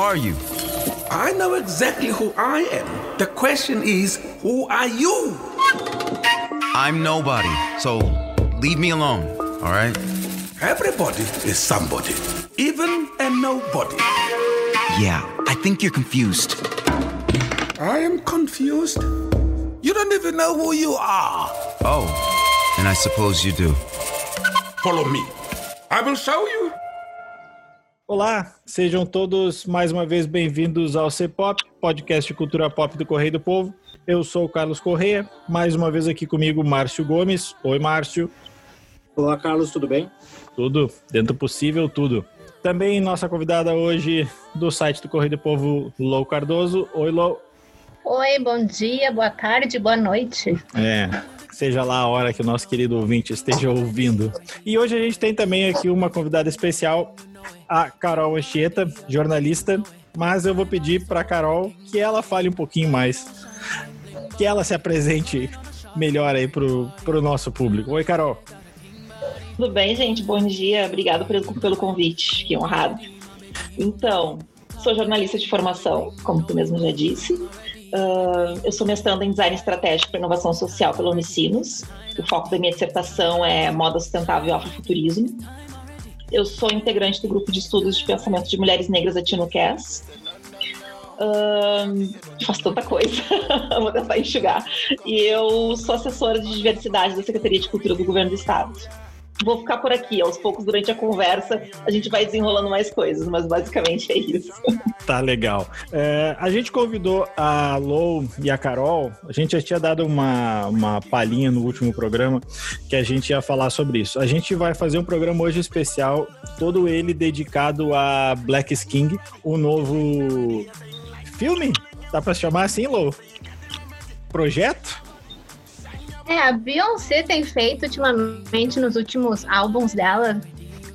are you? I know exactly who I am. The question is, who are you? I'm nobody, so leave me alone, all right? Everybody is somebody, even a nobody. Yeah, I think you're confused. I am confused. You don't even know who you are. Oh, and I suppose you do. Follow me. I will show you. Olá, sejam todos mais uma vez bem-vindos ao C-Pop, podcast de cultura pop do Correio do Povo. Eu sou o Carlos Correia, mais uma vez aqui comigo Márcio Gomes. Oi, Márcio. Olá, Carlos, tudo bem? Tudo, dentro do possível, tudo. Também nossa convidada hoje do site do Correio do Povo, Lou Cardoso. Oi, Lou. Oi, bom dia, boa tarde, boa noite. É, seja lá a hora que o nosso querido ouvinte esteja ouvindo. E hoje a gente tem também aqui uma convidada especial, a Carol Anchieta, jornalista, mas eu vou pedir para Carol que ela fale um pouquinho mais, que ela se apresente melhor aí pro, pro nosso público. Oi, Carol. Tudo bem, gente? Bom dia. Obrigado pelo, convite. Fiquei honrado. Então, sou jornalista de formação, como tu mesmo já disse. Uh, eu sou mestranda em Design Estratégico para Inovação Social pela Unicinos. O foco da minha dissertação é moda sustentável e afrofuturismo. Eu sou integrante do grupo de estudos de pensamento de mulheres negras da TinoCast. Uh, faço tanta coisa, vou tentar enxugar. E eu sou assessora de diversidade da Secretaria de Cultura do Governo do Estado vou ficar por aqui. Aos poucos, durante a conversa, a gente vai desenrolando mais coisas, mas basicamente é isso. Tá legal. É, a gente convidou a Lou e a Carol, a gente já tinha dado uma, uma palhinha no último programa que a gente ia falar sobre isso. A gente vai fazer um programa hoje especial, todo ele dedicado a Black King, o novo filme? Dá pra chamar assim, Lou? Projeto? É, a Beyoncé tem feito ultimamente nos últimos álbuns dela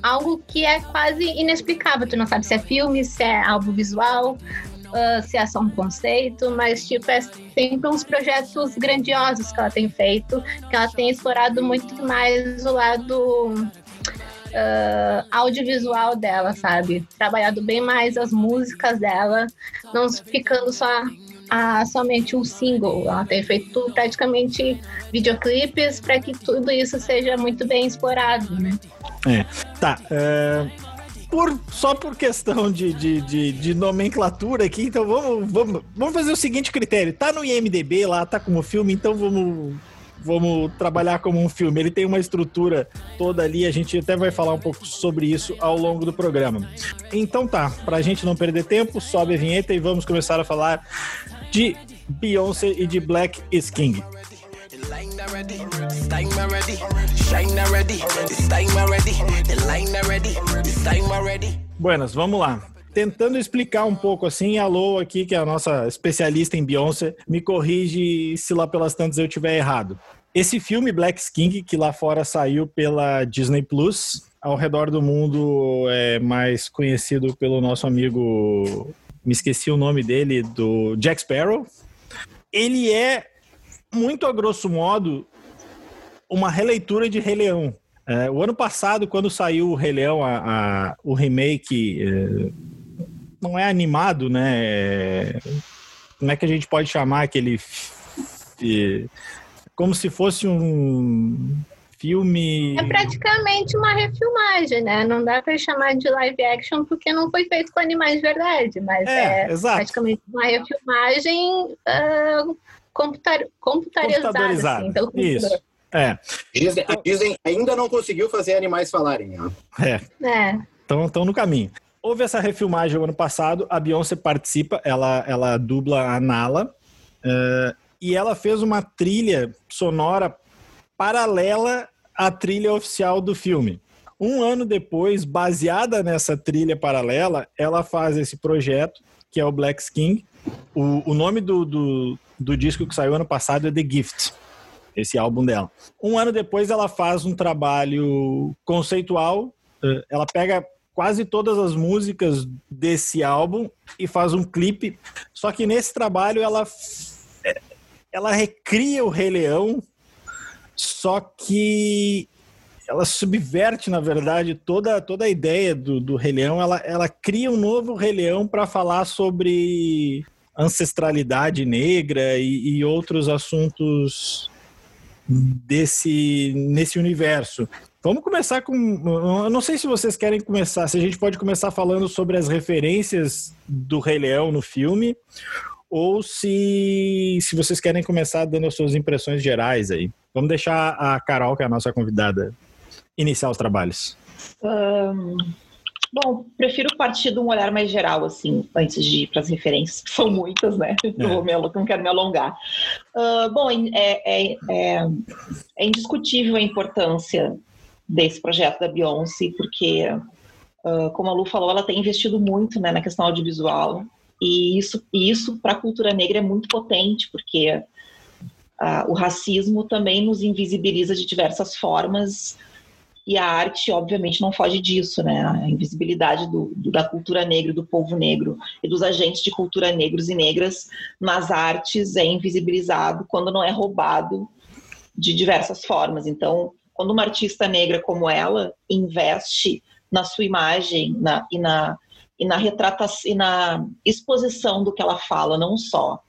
algo que é quase inexplicável. Tu não sabe se é filme, se é álbum visual, uh, se é só um conceito, mas tipo, é sempre uns projetos grandiosos que ela tem feito, que ela tem explorado muito mais o lado uh, audiovisual dela, sabe? Trabalhado bem mais as músicas dela, não ficando só a somente um single. Ela tem feito praticamente videoclipes para que tudo isso seja muito bem explorado, né? É. Tá. É, por, só por questão de, de, de, de, nomenclatura aqui, então vamos, vamos, vamos fazer o seguinte critério. Tá no IMDB lá, tá como filme, então vamos vamos trabalhar como um filme. Ele tem uma estrutura toda ali, a gente até vai falar um pouco sobre isso ao longo do programa. Então tá, pra gente não perder tempo, sobe a vinheta e vamos começar a falar de Beyoncé e de Black is King. Buenas, vamos lá. Tentando explicar um pouco assim, a Lou aqui, que é a nossa especialista em Beyoncé, me corrige se lá pelas tantas eu tiver errado. Esse filme Black King, que lá fora saiu pela Disney Plus, ao redor do mundo é mais conhecido pelo nosso amigo me esqueci o nome dele, do Jack Sparrow. Ele é, muito a grosso modo, uma releitura de Rei Leão. É, o ano passado, quando saiu o Rei Leão, a, a o remake, é, não é animado, né? É, como é que a gente pode chamar aquele. Como se fosse um filme. É praticamente uma refilmagem, né? Não dá para chamar de live action porque não foi feito com animais de verdade, mas é, é praticamente uma refilmagem uh, computar, computarizada. Assim, pelo Isso. É. Disney, a Disney ainda não conseguiu fazer animais falarem. Né? É. É. Estão no caminho. Houve essa refilmagem ano passado, a Beyoncé participa, ela, ela dubla a Nala, uh, e ela fez uma trilha sonora paralela à trilha oficial do filme. Um ano depois, baseada nessa trilha paralela, ela faz esse projeto, que é o Black King. O, o nome do, do, do disco que saiu ano passado é The Gift, esse álbum dela. Um ano depois, ela faz um trabalho conceitual. Eh, ela pega quase todas as músicas desse álbum e faz um clipe. Só que nesse trabalho ela ela recria o Rei Leão só que ela subverte, na verdade, toda, toda a ideia do, do Rei Leão. Ela, ela cria um novo Rei Leão para falar sobre ancestralidade negra e, e outros assuntos desse nesse universo. Vamos começar com. Eu não sei se vocês querem começar, se a gente pode começar falando sobre as referências do Rei Leão no filme, ou se, se vocês querem começar dando as suas impressões gerais aí. Vamos deixar a Carol, que é a nossa convidada, iniciar os trabalhos. Um, bom, prefiro partir de um olhar mais geral, assim, antes de ir para as referências, que são muitas, né? É. Não, me, não, quero me alongar. Uh, bom, é, é, é, é, indiscutível a importância desse projeto da Beyoncé, porque, uh, como a Lu falou, ela tem investido muito né, na questão audiovisual, e isso, isso para a cultura negra é muito potente, porque uh, o racismo também nos invisibiliza de diversas formas, e a arte, obviamente, não foge disso, né? A invisibilidade do, do, da cultura negra, do povo negro e dos agentes de cultura negros e negras nas artes é invisibilizado quando não é roubado de diversas formas. Então, quando uma artista negra como ela investe na sua imagem na, e na e na retratação e na exposição do que ela fala, não só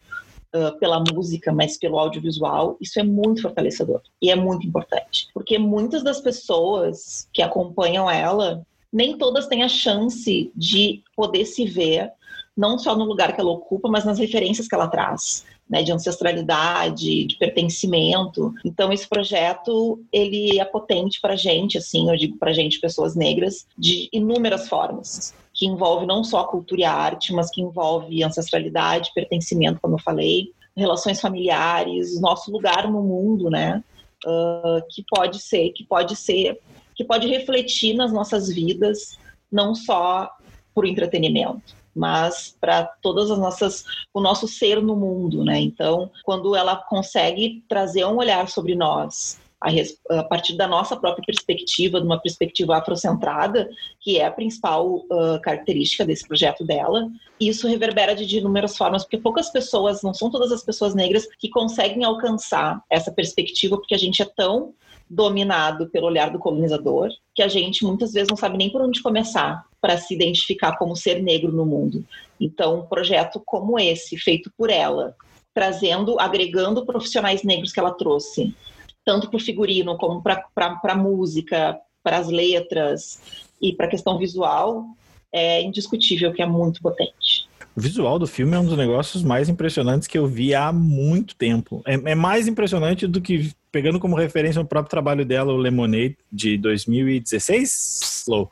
uh, pela música, mas pelo audiovisual, isso é muito fortalecedor e é muito importante, porque muitas das pessoas que acompanham ela, nem todas têm a chance de poder se ver não só no lugar que ela ocupa, mas nas referências que ela traz. Né, de ancestralidade, de pertencimento. Então esse projeto ele é potente para gente, assim, eu digo para gente, pessoas negras, de inúmeras formas que envolve não só cultura e arte, mas que envolve ancestralidade, pertencimento, como eu falei, relações familiares, nosso lugar no mundo, né? Uh, que pode ser, que pode ser, que pode refletir nas nossas vidas, não só por entretenimento, mas para todas as nossas, o nosso ser no mundo, né? Então, quando ela consegue trazer um olhar sobre nós a, a, partir da nossa própria perspectiva, de uma perspectiva afrocentrada, que é a principal uh, característica desse projeto dela. E isso reverbera de, de inúmeras formas, porque poucas pessoas, não são todas as pessoas negras que conseguem alcançar essa perspectiva, porque a gente é tão dominado pelo olhar do colonizador que a gente muitas vezes não sabe nem por onde começar para se identificar como ser negro no mundo. Então, um projeto como esse, feito por ela, trazendo, agregando profissionais negros que ela trouxe, tanto para o figurino como para a música, para as letras e para a questão visual, é indiscutível que é muito potente. O visual do filme é um dos negócios mais impressionantes que eu vi há muito tempo. É, é mais impressionante do que, pegando como referência o próprio trabalho dela, o Lemonade, de 2016, Slow,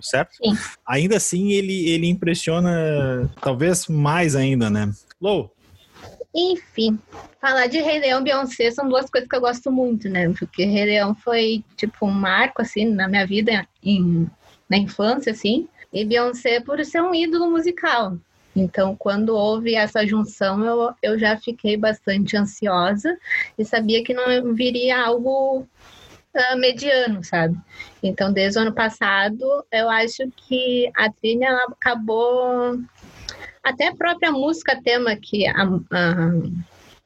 certo? Sim. Ainda assim, ele, ele impressiona talvez mais ainda, né? Low, enfim, falar de Rei Leão e Beyoncé são duas coisas que eu gosto muito, né? Porque Rei Leão foi, tipo, um marco, assim, na minha vida, em, na infância, assim. E Beyoncé por ser um ídolo musical. Então, quando houve essa junção, eu, eu já fiquei bastante ansiosa e sabia que não viria algo uh, mediano, sabe? Então, desde o ano passado, eu acho que a trilha acabou até a própria música tema que a, a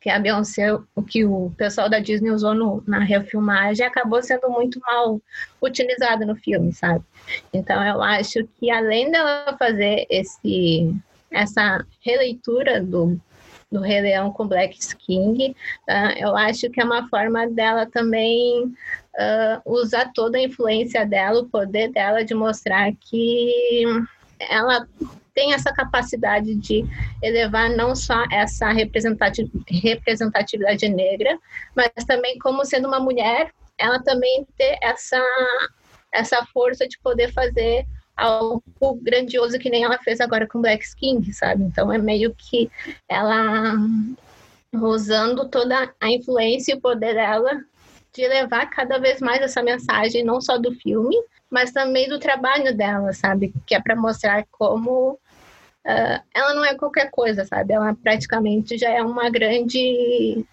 que a Beyoncé, o que o pessoal da Disney usou no, na refilmagem, acabou sendo muito mal utilizado no filme, sabe? Então eu acho que além dela fazer esse essa releitura do, do Rei Leão com Black King, uh, eu acho que é uma forma dela também uh, usar toda a influência dela, o poder dela de mostrar que ela tem essa capacidade de elevar não só essa representatividade negra, mas também como sendo uma mulher, ela também ter essa, essa força de poder fazer algo grandioso que nem ela fez agora com Black Skin, sabe? Então é meio que ela usando toda a influência e o poder dela de levar cada vez mais essa mensagem, não só do filme, mas também do trabalho dela, sabe? Que é para mostrar como ela não é qualquer coisa, sabe? Ela praticamente já é uma grande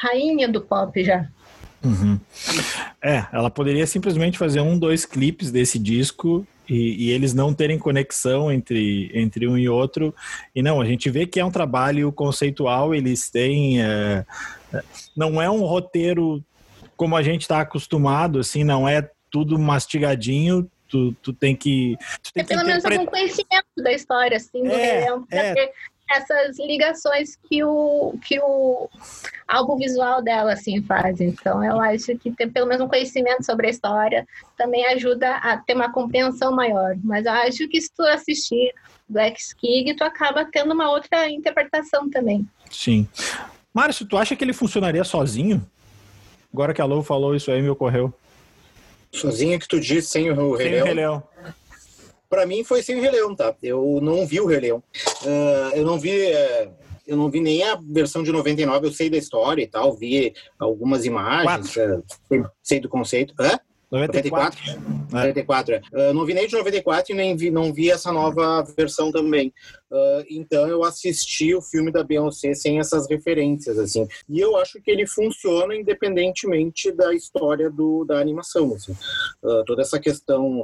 rainha do pop já. Uhum. É, ela poderia simplesmente fazer um, dois clipes desse disco e, e, eles não terem conexão entre, entre um e outro. E não, a gente vê que é um trabalho conceitual, eles têm. É, não é um roteiro como a gente está acostumado, assim, não é tudo mastigadinho, tu, tu tem que. Tu tem é pelo menos algum conhecimento da história, assim, do é, Rei Leão, é. essas ligações que o, que o álbum visual dela, assim, faz. Então, eu acho que ter pelo menos um conhecimento sobre a história também ajuda a ter uma compreensão maior. Mas eu acho que se tu assistir Black Skig, tu acaba tendo uma outra interpretação também. Sim. Márcio, tu acha que ele funcionaria sozinho? Agora que a Lou falou isso aí, me ocorreu. Sozinho que tu disse, sem o Rei? Sem o Rei Leão. Pra mim foi sem o Rei Leão, tá? Eu não vi o Rei Leão. Uh, eu não vi... Uh, eu não vi nem a versão de 99, eu sei da história e tal, vi algumas imagens, uh, sei do conceito. Hã? 94. 94. 94 é. Uh, não vi nem de 94 e nem vi, não vi essa nova versão também. Uh, então eu assisti o filme da Beyoncé sem essas referências, assim. E eu acho que ele funciona independentemente da história do, da animação, assim. Uh, toda essa questão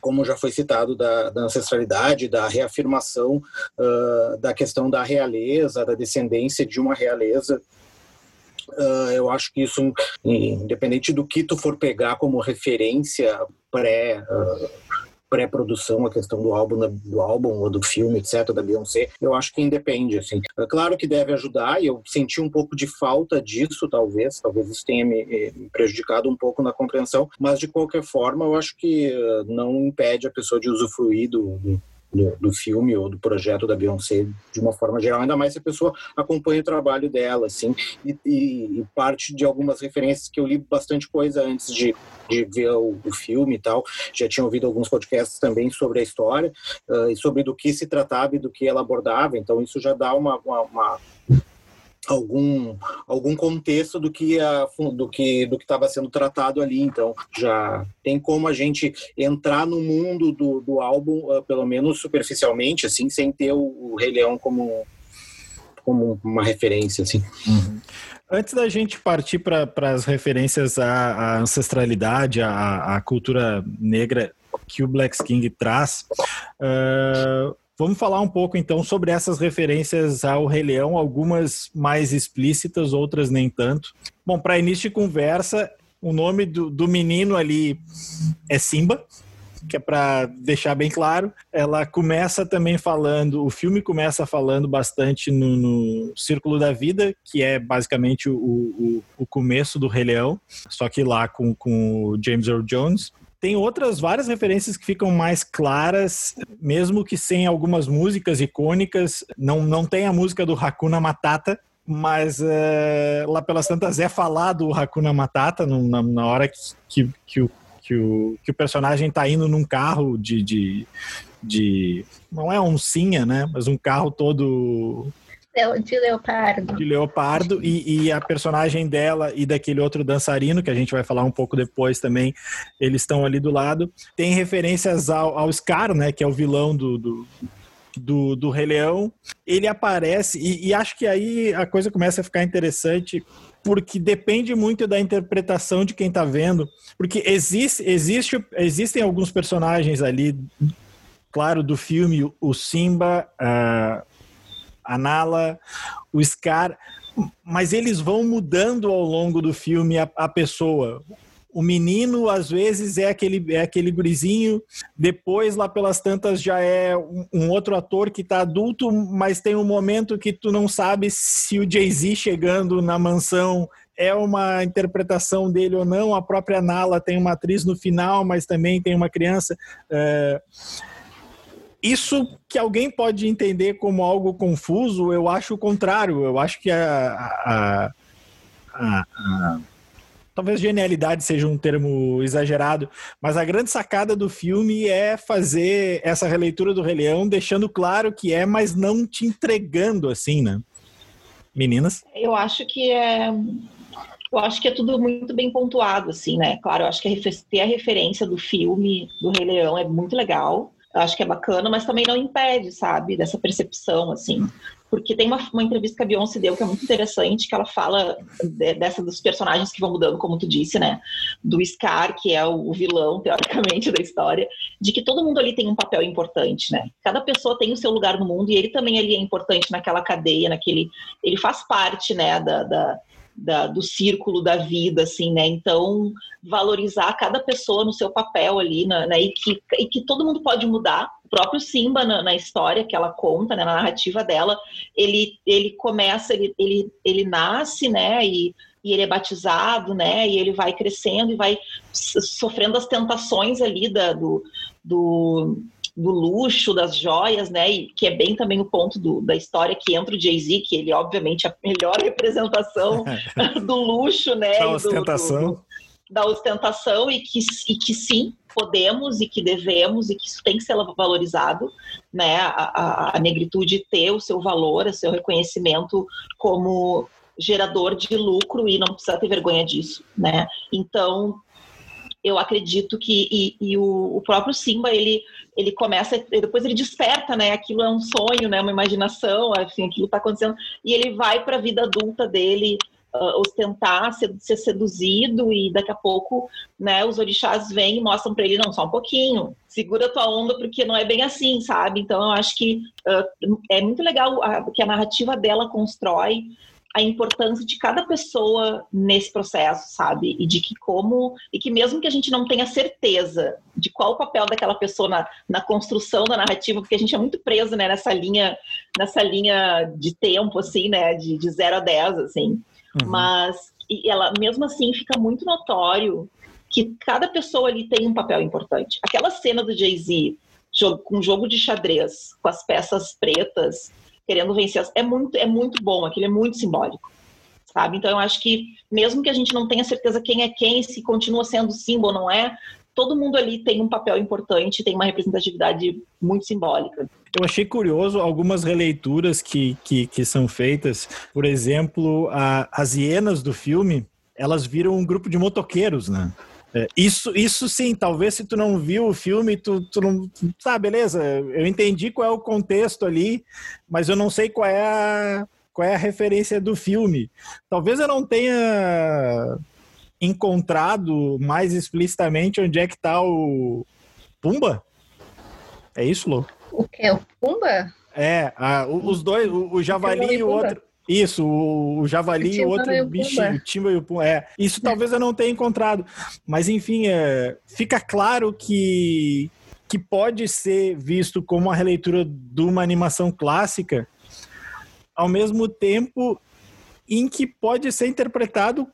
como já foi citado, da, da ancestralidade, da reafirmação uh, da questão da realeza, da descendência de uma realeza Uh, eu acho que isso, independente do que tu for pegar como referência pré uh, pré-produção, a questão do álbum, do álbum ou do filme, etc, da Beyoncé, eu acho que independe, assim. É claro que deve ajudar e eu senti um pouco de falta disso, talvez, talvez isso tenha me, prejudicado um pouco na compreensão, mas de qualquer forma eu acho que não impede a pessoa de usufruir do do, do, filme ou do projeto da Beyoncé de uma forma geral, ainda mais se a pessoa acompanha o trabalho dela, assim, e, e, e parte de algumas referências que eu li bastante coisa antes de, de ver o, o, filme e tal, já tinha ouvido alguns podcasts também sobre a história uh, e sobre do que se tratava e do que ela abordava, então isso já dá uma, uma, uma algum algum contexto do que a, do que do que estava sendo tratado ali então já tem como a gente entrar no mundo do, do álbum uh, pelo menos superficialmente assim sem ter o, o Rei Leão como como uma referência assim uhum. Antes da gente partir para as referências à, à ancestralidade, à, à, cultura negra que o Black King traz, uh, Vamos falar um pouco então sobre essas referências ao Rei Leão, algumas mais explícitas, outras nem tanto. Bom, para início de conversa, o nome do, do menino ali é Simba, que é para deixar bem claro. Ela começa também falando, o filme começa falando bastante no, no Círculo da Vida, que é basicamente o, o, o, começo do Rei Leão, só que lá com, com o James Earl Jones. Tem outras várias referências que ficam mais claras, mesmo que sem algumas músicas icônicas. Não, não tem a música do Hakuna Matata, mas é, lá pelas tantas é falado o Hakuna Matata no, na, na, hora que, que, que, o, que, o, que o personagem está indo num carro de, de, de. Não é oncinha, né? Mas um carro todo de leopardo. De leopardo, e, e, a personagem dela e daquele outro dançarino, que a gente vai falar um pouco depois também, eles estão ali do lado. Tem referências ao, ao Scar, né, que é o vilão do, do, do, do Rei Leão. Ele aparece, e, e acho que aí a coisa começa a ficar interessante, porque depende muito da interpretação de quem está vendo, porque existe, existe, existem alguns personagens ali, claro, do filme, o Simba, uh, a Nala, o Scar, mas eles vão mudando ao longo do filme a, a pessoa. O menino, às vezes, é aquele, é aquele gurizinho, depois, lá pelas tantas, já é um, um outro ator que está adulto, mas tem um momento que tu não sabe se o Jay-Z chegando na mansão é uma interpretação dele ou não. A própria Nala tem uma atriz no final, mas também tem uma criança. É isso que alguém pode entender como algo confuso, eu acho o contrário. Eu acho que a, a, a, a talvez genialidade seja um termo exagerado, mas a grande sacada do filme é fazer essa releitura do Rei Leão, deixando claro que é, mas não te entregando assim, né? Meninas? Eu acho que é. Eu acho que é tudo muito bem pontuado, assim, né? Claro, eu acho que ter a referência do filme do Rei Leão é muito legal acho que é bacana, mas também não impede, sabe, dessa percepção, assim. Porque tem uma, uma entrevista que a Beyoncé deu que é muito interessante, que ela fala de, dessa dos personagens que vão mudando, como tu disse, né? Do Scar, que é o, o vilão, teoricamente, da história, de que todo mundo ali tem um papel importante, né? Cada pessoa tem o seu lugar no mundo e ele também ali é importante naquela cadeia, naquele. Ele faz parte, né, da, da da, do círculo da vida, assim, né? Então, valorizar cada pessoa no seu papel ali, né? né? E, que, e que todo mundo pode mudar. O próprio Simba, na, na história que ela conta, né? na narrativa dela, ele, ele começa, ele, ele, ele nasce, né? E, e ele é batizado, né? E ele vai crescendo e vai sofrendo as tentações ali da, do, do do luxo, das joias, né? E que é bem também o ponto do, da história que entra o Jay-Z, que ele, obviamente, é a melhor representação do luxo, né? Da ostentação. Do, do, da ostentação e que, e que sim, podemos e que devemos e que isso tem que ser valorizado, né? A, a, a negritude ter o seu valor, o seu reconhecimento como gerador de lucro e não precisa ter vergonha disso, né? Então, eu acredito que e, e o, o, próprio Simba ele ele começa depois ele desperta né aquilo é um sonho né uma imaginação assim aquilo está acontecendo e ele vai para a vida adulta dele uh, ostentar ser, ser, seduzido e daqui a pouco né os orixás vêm e mostram para ele não só um pouquinho segura tua onda porque não é bem assim sabe? Então eu acho que uh, é muito legal a, que a narrativa dela constrói a importância de cada pessoa nesse processo, sabe? E de que como e que mesmo que a gente não tenha certeza de qual o papel daquela pessoa na, na construção da narrativa, porque a gente é muito preso né, nessa linha nessa linha de tempo assim, né, de, de 0 a 10 assim. Uhum. Mas ela mesmo assim fica muito notório que cada pessoa ali tem um papel importante. Aquela cena do Jay-Z com um jogo de xadrez, com as peças pretas, querendo vencer. É muito, é muito bom, aquilo é muito simbólico. Sabe? Então eu acho que mesmo que a gente não tenha certeza quem é quem, se continua sendo símbolo ou não é, todo mundo ali tem um papel importante, tem uma representatividade muito simbólica. Eu achei curioso algumas releituras que, que, que são feitas. Por exemplo, a, as hienas do filme, elas viram um grupo de motoqueiros, né? É, isso, isso sim, talvez se tu não viu o filme, tu, tu não. Tá, beleza, eu entendi qual é o contexto ali, mas eu não sei qual é a, qual é a referência do filme. Talvez eu não tenha encontrado mais explicitamente onde é que tá o Pumba. É isso, Lô? O que? O Pumba? É, a, os dois, o, o Javali e o outro. Isso, o javali e o outro bichinho, o timba e o pum. É, isso talvez eu não tenha encontrado. Mas, enfim, é, fica claro que, que pode ser visto como uma releitura de uma animação clássica, ao mesmo tempo em que pode ser interpretado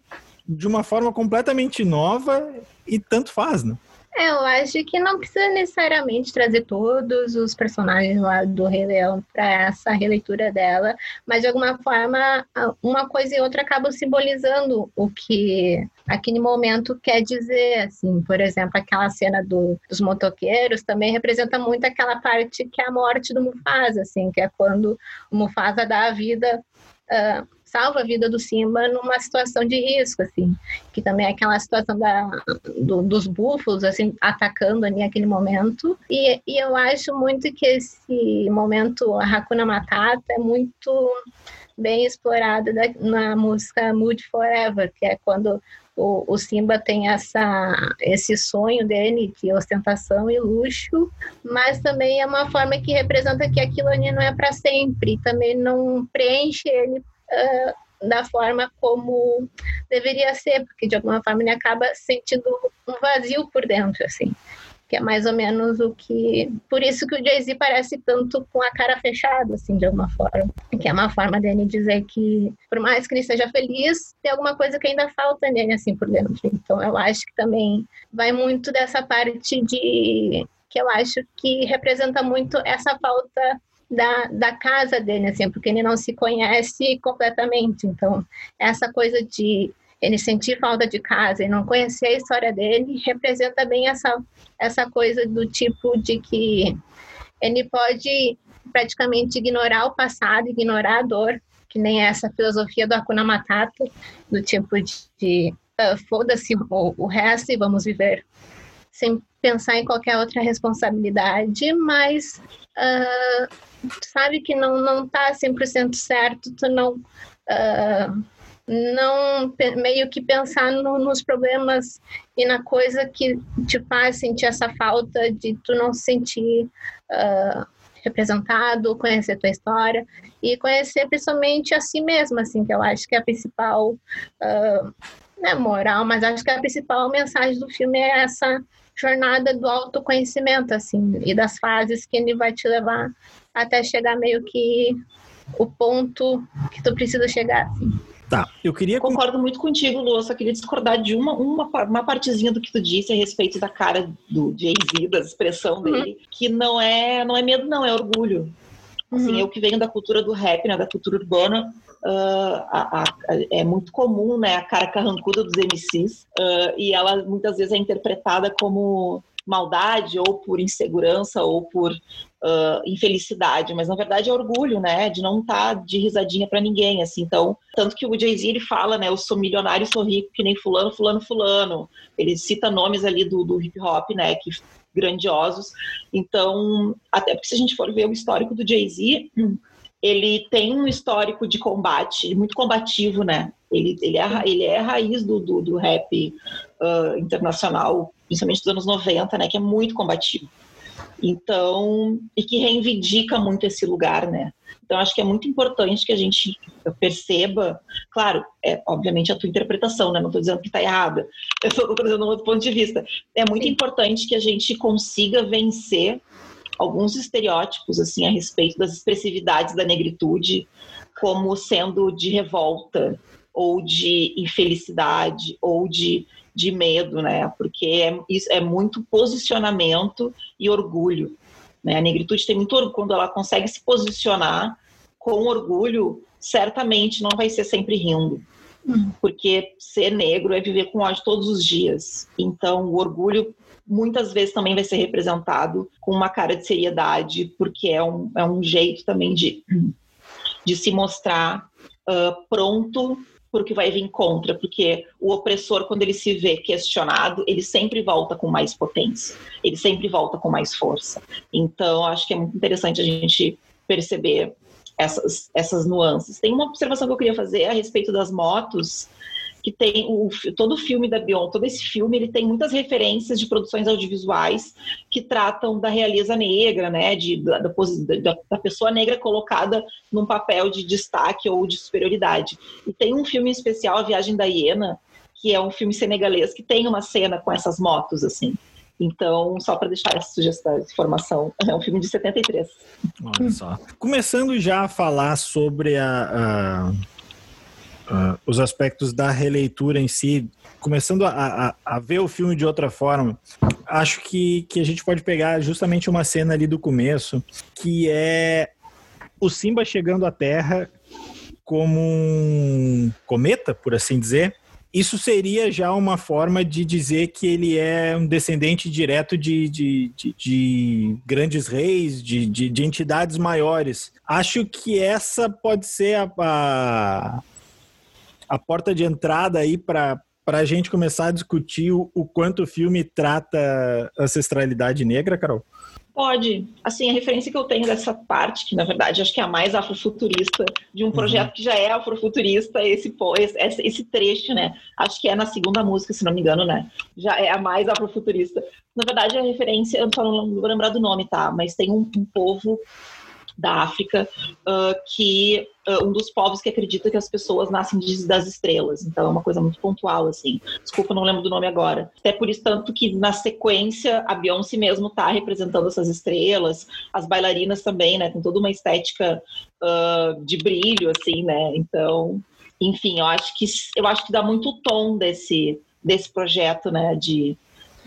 de uma forma completamente nova e tanto faz, né? Eu acho que não precisa necessariamente trazer todos os personagens lá do Rei Leão para essa releitura dela, mas de alguma forma uma coisa e outra acabam simbolizando o que aquele momento quer dizer, assim, por exemplo, aquela cena do, dos motoqueiros também representa muito aquela parte que é a morte do Mufasa, assim, que é quando o Mufasa dá a vida uh, salva a vida do Simba numa situação de risco, assim, que também é aquela situação da, do, dos búfalos, assim, atacando ali naquele momento. E, e eu acho muito que esse momento, a Hakuna Matata, é muito bem explorado da, na música Mood Forever, que é quando o, o, Simba tem essa, esse sonho dele de ostentação e luxo, mas também é uma forma que representa que aquilo ali não é para sempre, também não preenche ele uh, da forma como deveria ser, porque de alguma forma ele acaba sentindo um vazio por dentro, assim. Que é mais ou menos o que. Por isso que o Jay-Z parece tanto com a cara fechada, assim, de alguma forma. Que é uma forma dele dizer que, por mais que ele seja feliz, tem alguma coisa que ainda falta nele, assim, por dentro. Então, eu acho que também vai muito dessa parte de. que eu acho que representa muito essa falta da, da casa dele, assim, porque ele não se conhece completamente. Então, essa coisa de ele sentir falta de casa e não conhecer a história dele representa bem essa, essa coisa do tipo de que ele pode praticamente ignorar o passado, ignorar a dor, que nem essa filosofia do Hakuna Matata, do tipo de, de uh, foda-se o, o resto e vamos viver sem pensar em qualquer outra responsabilidade, mas uh, sabe que não não está 100% certo, tu não uh, não meio que pensar no, nos problemas e na coisa que te faz sentir essa falta de tu não sentir uh, representado, conhecer tua história e conhecer principalmente a si mesma, assim, que eu acho que é a principal uh, não é moral, mas acho que a principal mensagem do filme é essa jornada do autoconhecimento, assim, e das fases que ele vai te levar até chegar meio que o ponto que tu precisa chegar, assim. Tá, eu queria... Concordo muito contigo, Lu, só queria discordar de uma, uma, uma partezinha do que tu disse a respeito da cara do Jay-Z, da expressão uhum. dele, que não é, não é medo não, é orgulho. Assim, uhum. eu que venho da cultura do rap, né, da cultura urbana, uh, a, a, é muito comum, né, a cara carrancuda dos MCs, uh, e ela muitas vezes é interpretada como maldade ou por insegurança ou por uh, infelicidade, mas na verdade é orgulho, né, de não estar tá de risadinha para ninguém, assim. Então, tanto que o Jay-Z ele fala, né, eu sou milionário, sou rico que nem fulano, fulano, fulano. Ele cita nomes ali do, do hip hop, né, que grandiosos. Então, até porque se a gente for ver o histórico do Jay-Z, ele tem um histórico de combate, muito combativo, né? Ele, ele, é, ele é a raiz do, do, do rap uh, internacional, principalmente dos anos 90, né? Que é muito combativo. Então, e que reivindica muito esse lugar, né? Então, acho que é muito importante que a gente perceba, claro, é obviamente a tua interpretação, né? Não estou dizendo que está errada, eu estou trazendo um outro ponto de vista. É muito Sim. importante que a gente consiga vencer alguns estereótipos assim a respeito das expressividades da negritude como sendo de revolta ou de infelicidade ou de, de medo, né? Porque é, isso é muito posicionamento e orgulho. Né? A negritude tem muito orgulho, quando ela consegue se posicionar com orgulho, certamente não vai ser sempre rindo. Hum. Porque ser negro é viver com ódio todos os dias. Então, o orgulho muitas vezes também vai ser representado com uma cara de seriedade, porque é um, é um jeito também de, de se mostrar uh, pronto que vai vir contra, porque o opressor, quando ele se vê questionado, ele sempre volta com mais potência, ele sempre volta com mais força. Então, acho que é muito interessante a gente perceber essas, essas nuances. Tem uma observação que eu queria fazer a respeito das motos, que tem o, todo o filme da Bion, todo esse filme, ele tem muitas referências de produções audiovisuais que tratam da realeza negra, né, de, da, da, da, pessoa negra colocada num papel de destaque ou de superioridade. E tem um filme especial, A Viagem da Hiena, que é um filme senegalês que tem uma cena com essas motos, assim. Então, só para deixar essa sugestão, essa informação, é um filme de 73. Olha só. Começando já a falar sobre a, a uh, os aspectos da releitura em si, começando a, a, a, ver o filme de outra forma, acho que, que a gente pode pegar justamente uma cena ali do começo, que é o Simba chegando à Terra como um cometa, por assim dizer. Isso seria já uma forma de dizer que ele é um descendente direto de, de, de, de grandes reis, de, de, entidades maiores. Acho que essa pode ser a, a a porta de entrada aí para para a gente começar a discutir o, o, quanto o filme trata ancestralidade negra, Carol? Pode. Assim, a referência que eu tenho dessa parte, que na verdade acho que é a mais afrofuturista de um projeto uhum. que já é afrofuturista, esse, esse, esse trecho, né? Acho que é na segunda música, se não me engano, né? Já é a mais afrofuturista. Na verdade, a referência, eu não vou lembrar do nome, tá? Mas tem um, um povo da África, uh, que uh, um dos povos que acredita que as pessoas nascem das estrelas. Então é uma coisa muito pontual, assim. Desculpa, não lembro do nome agora. Até por isso, tanto que na sequência a Beyoncé mesmo tá representando essas estrelas, as bailarinas também, né? Tem toda uma estética uh, de brilho, assim, né? Então, enfim, eu acho que eu acho que dá muito tom desse desse projeto, né? De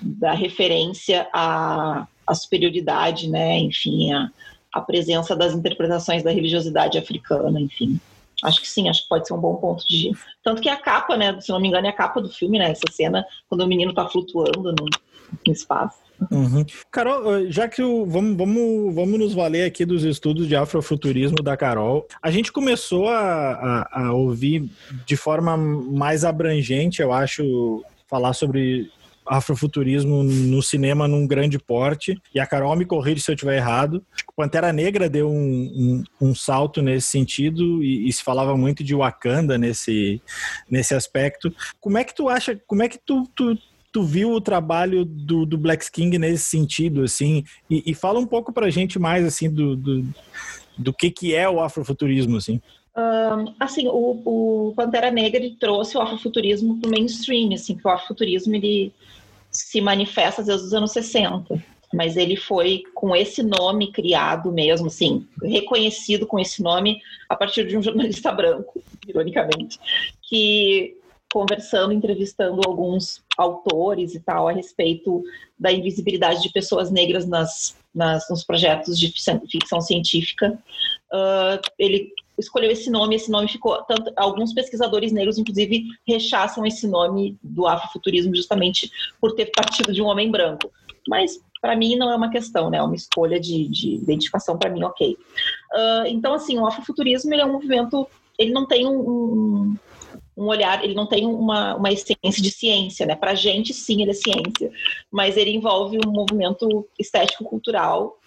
da referência à, à superioridade, né? Enfim, a, a presença das interpretações da religiosidade africana, enfim. Acho que sim, acho que pode ser um bom ponto de. Tanto que a capa, né? Se não me engano, é a capa do filme, né? Essa cena, quando o menino tá flutuando no, no espaço. Uhum. Carol, já que o, vamos, vamos, vamos nos valer aqui dos estudos de afrofuturismo da Carol, a gente começou a, a, a ouvir de forma mais abrangente, eu acho, falar sobre afrofuturismo no cinema num grande porte. E a Carol me corrige se eu estiver errado. Pantera Negra deu um, um, um salto nesse sentido e, e, se falava muito de Wakanda nesse, nesse aspecto. Como é que tu acha, como é que tu, tu tu viu o trabalho do, do Black King nesse sentido, assim, e, e fala um pouco pra gente mais, assim, do, do, do que que é o afrofuturismo, assim. Um, assim, o, o, Pantera Negra ele trouxe o afrofuturismo para o mainstream, assim, que o afrofuturismo ele se manifesta desde os anos 60, mas ele foi com esse nome criado mesmo, assim, reconhecido com esse nome a partir de um jornalista branco, ironicamente, que conversando, entrevistando alguns autores e tal a respeito da invisibilidade de pessoas negras nas, nas nos projetos de ficção científica. Uh, ele escolheu esse nome, esse nome ficou tanto alguns pesquisadores negros inclusive rechaçam esse nome do afrofuturismo justamente por ter partido de um homem branco. Mas para mim não é uma questão, né? É uma escolha de, de identificação para mim, ok. Uh, então assim, o afrofuturismo ele é um movimento, ele não tem um, um um olhar, ele não tem uma, uma essência de ciência, né? Para gente, sim, ele é ciência, mas ele envolve um movimento estético-cultural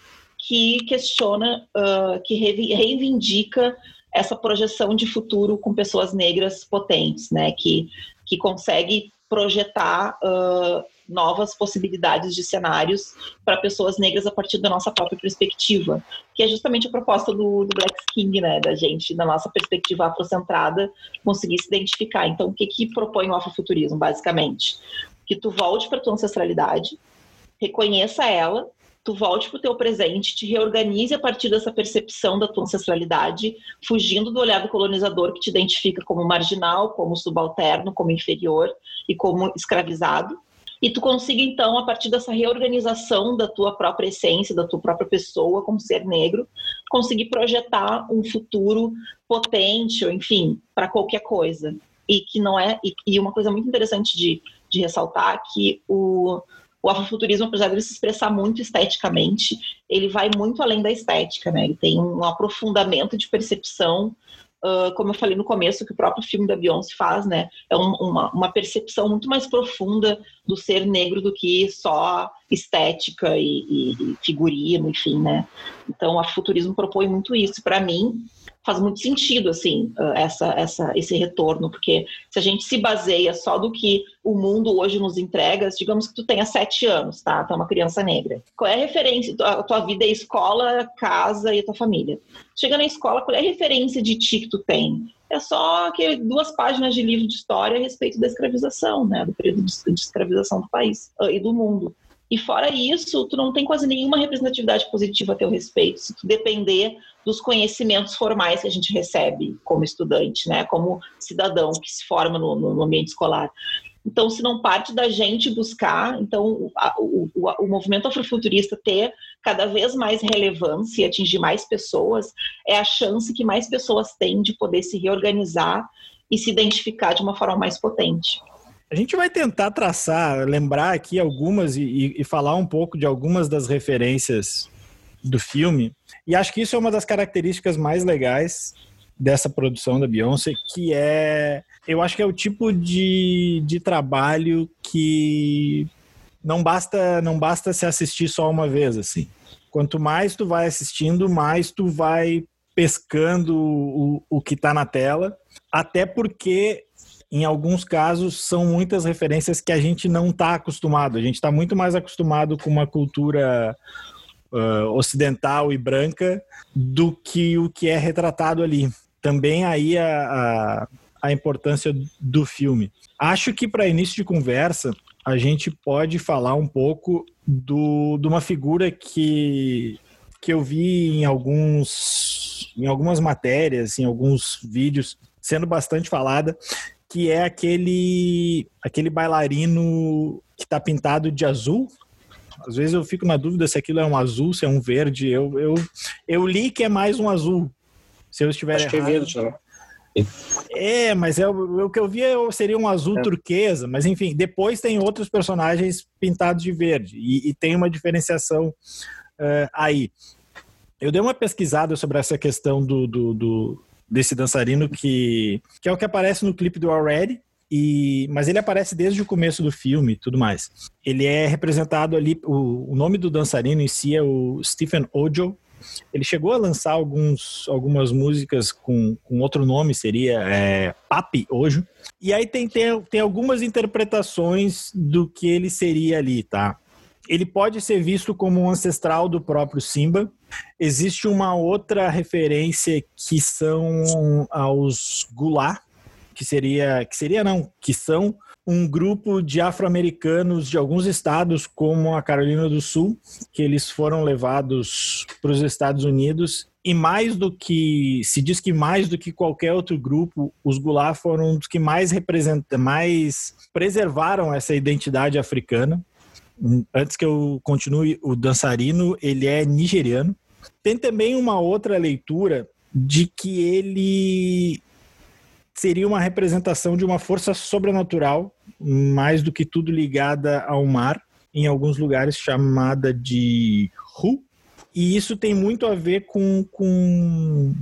que questiona, uh, que reivindica essa projeção de futuro com pessoas negras potentes, né? Que, que consegue projetar uh, novas possibilidades de cenários para pessoas negras a partir da nossa própria perspectiva, que é justamente a proposta do, do Black King, né, da gente, da nossa perspectiva afrocentrada, conseguir se identificar. Então, o que, que propõe o afrofuturismo, basicamente? Que tu volte para tua ancestralidade, reconheça ela, tu volte para o teu presente, te reorganize a partir dessa percepção da tua ancestralidade, fugindo do olhar do colonizador que te identifica como marginal, como subalterno, como inferior e como escravizado e tu consiga então a partir dessa reorganização da tua própria essência, da tua própria pessoa como ser negro, conseguir projetar um futuro potente, ou enfim, para qualquer coisa. E que não é e, e uma coisa muito interessante de, de ressaltar que o o afrofuturismo, apesar de ele se expressar muito esteticamente, ele vai muito além da estética, né? Ele tem um aprofundamento de percepção uh, como eu falei no começo, que o próprio filme da Beyoncé faz, né? É um, uma, uma percepção muito mais profunda do ser negro do que só estética e, e figurino, enfim, né? Então, o futurismo propõe muito isso. Para mim, faz muito sentido assim ah, essa, essa, esse retorno, porque se a gente se baseia só do que o mundo hoje nos entrega, digamos que tu tenha sete anos, tá? Tu é uma criança negra. Qual é a referência? A tua vida é escola, casa e a tua família. Chega na escola, qual é a referência de ti que tu tem? É só que duas páginas de livro de história a respeito da escravização, né? Do período de escravização do país ah, e do mundo. E fora isso, tu não tem quase nenhuma representatividade positiva a teu respeito, se tu depender dos conhecimentos formais que a gente recebe como estudante, né, como cidadão que se forma no, no ambiente escolar. Então, se não parte da gente buscar, então a, o, o, o, movimento afrofuturista ter cada vez mais relevância e atingir mais pessoas, é a chance que mais pessoas têm de poder se reorganizar e se identificar de uma forma mais potente. A gente vai tentar traçar, lembrar aqui algumas e, e, falar um pouco de algumas das referências do filme. E acho que isso é uma das características mais legais dessa produção da Beyoncé, que é. Eu acho que é o tipo de, de trabalho que não basta, não basta se assistir só uma vez, assim. Quanto mais tu vai assistindo, mais tu vai pescando o, o que está na tela, até porque em alguns casos, são muitas referências que a gente não está acostumado. A gente está muito mais acostumado com uma cultura uh, ocidental e branca do que o que é retratado ali. Também aí a, a, a importância do filme. Acho que para início de conversa, a gente pode falar um pouco do, de uma figura que, que eu vi em alguns em algumas matérias, em alguns vídeos, sendo bastante falada, que é aquele aquele bailarino que está pintado de azul. Às vezes eu fico na dúvida se aquilo é um azul, se é um verde. Eu, eu, eu li que é mais um azul. Se eu estiver Acho errado. que é verde, né? É, mas é, o que eu vi seria um azul é. turquesa, mas enfim, depois tem outros personagens pintados de verde e, e tem uma diferenciação uh, aí. Eu dei uma pesquisada sobre essa questão do, do, do, desse dançarino que, que é o que aparece no clipe do Already, e, mas ele aparece desde o começo do filme e tudo mais. Ele é representado ali, o, o, nome do dançarino em si é o Stephen Ojo, Ele chegou a lançar alguns, algumas músicas com, com outro nome, seria é, Papi Ojo. E aí tem, tem, tem algumas interpretações do que ele seria ali, tá? Ele pode ser visto como um ancestral do próprio Simba. Existe uma outra referência que são aos Gulá, que seria, que seria não, que são um grupo de afro-americanos de alguns estados, como a Carolina do Sul, que eles foram levados para os Estados Unidos. E mais do que se diz que mais do que qualquer outro grupo, os Gulá foram um dos que mais representam, mais preservaram essa identidade africana. Antes que eu continue, o dançarino ele é nigeriano. Tem também uma outra leitura de que ele seria uma representação de uma força sobrenatural, mais do que tudo ligada ao mar, em alguns lugares chamada de Hu. E isso tem muito a ver com, com,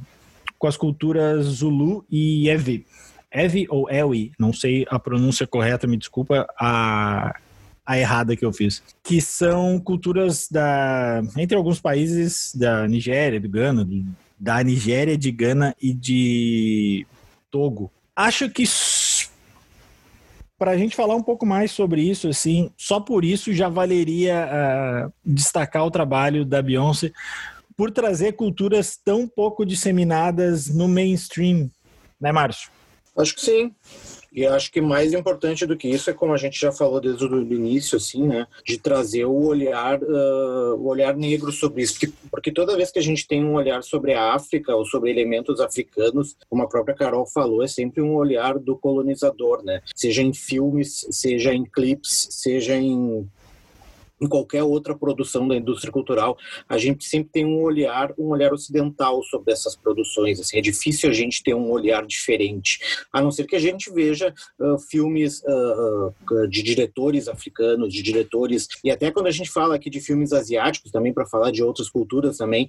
com as culturas Zulu e Ewe. Ewe ou Ewi, não sei a pronúncia correta, me desculpa a, a errada que eu fiz. Que são culturas da entre alguns países da Nigéria, do Gana, do, da Nigéria, de Gana e de Togo. Acho que para a gente falar um pouco mais sobre isso, assim, só por isso já valeria uh, destacar o trabalho da Beyoncé por trazer culturas tão pouco disseminadas no mainstream, né, Márcio? Acho que sim. E acho que mais importante do que isso é como a gente já falou desde o início, assim, né, de trazer o olhar, uh, o olhar negro sobre isso, porque, porque toda vez que a gente tem um olhar sobre a África ou sobre elementos africanos, como a própria Carol falou, é sempre um olhar do colonizador, né, seja em filmes, seja em clipes, seja em em qualquer outra produção da indústria cultural, a gente sempre tem um olhar, um olhar ocidental sobre essas produções. Assim, é difícil a gente ter um olhar diferente, a não ser que a gente veja uh, filmes uh, uh, de diretores africanos, de diretores e até quando a gente fala aqui de filmes asiáticos também para falar de outras culturas também,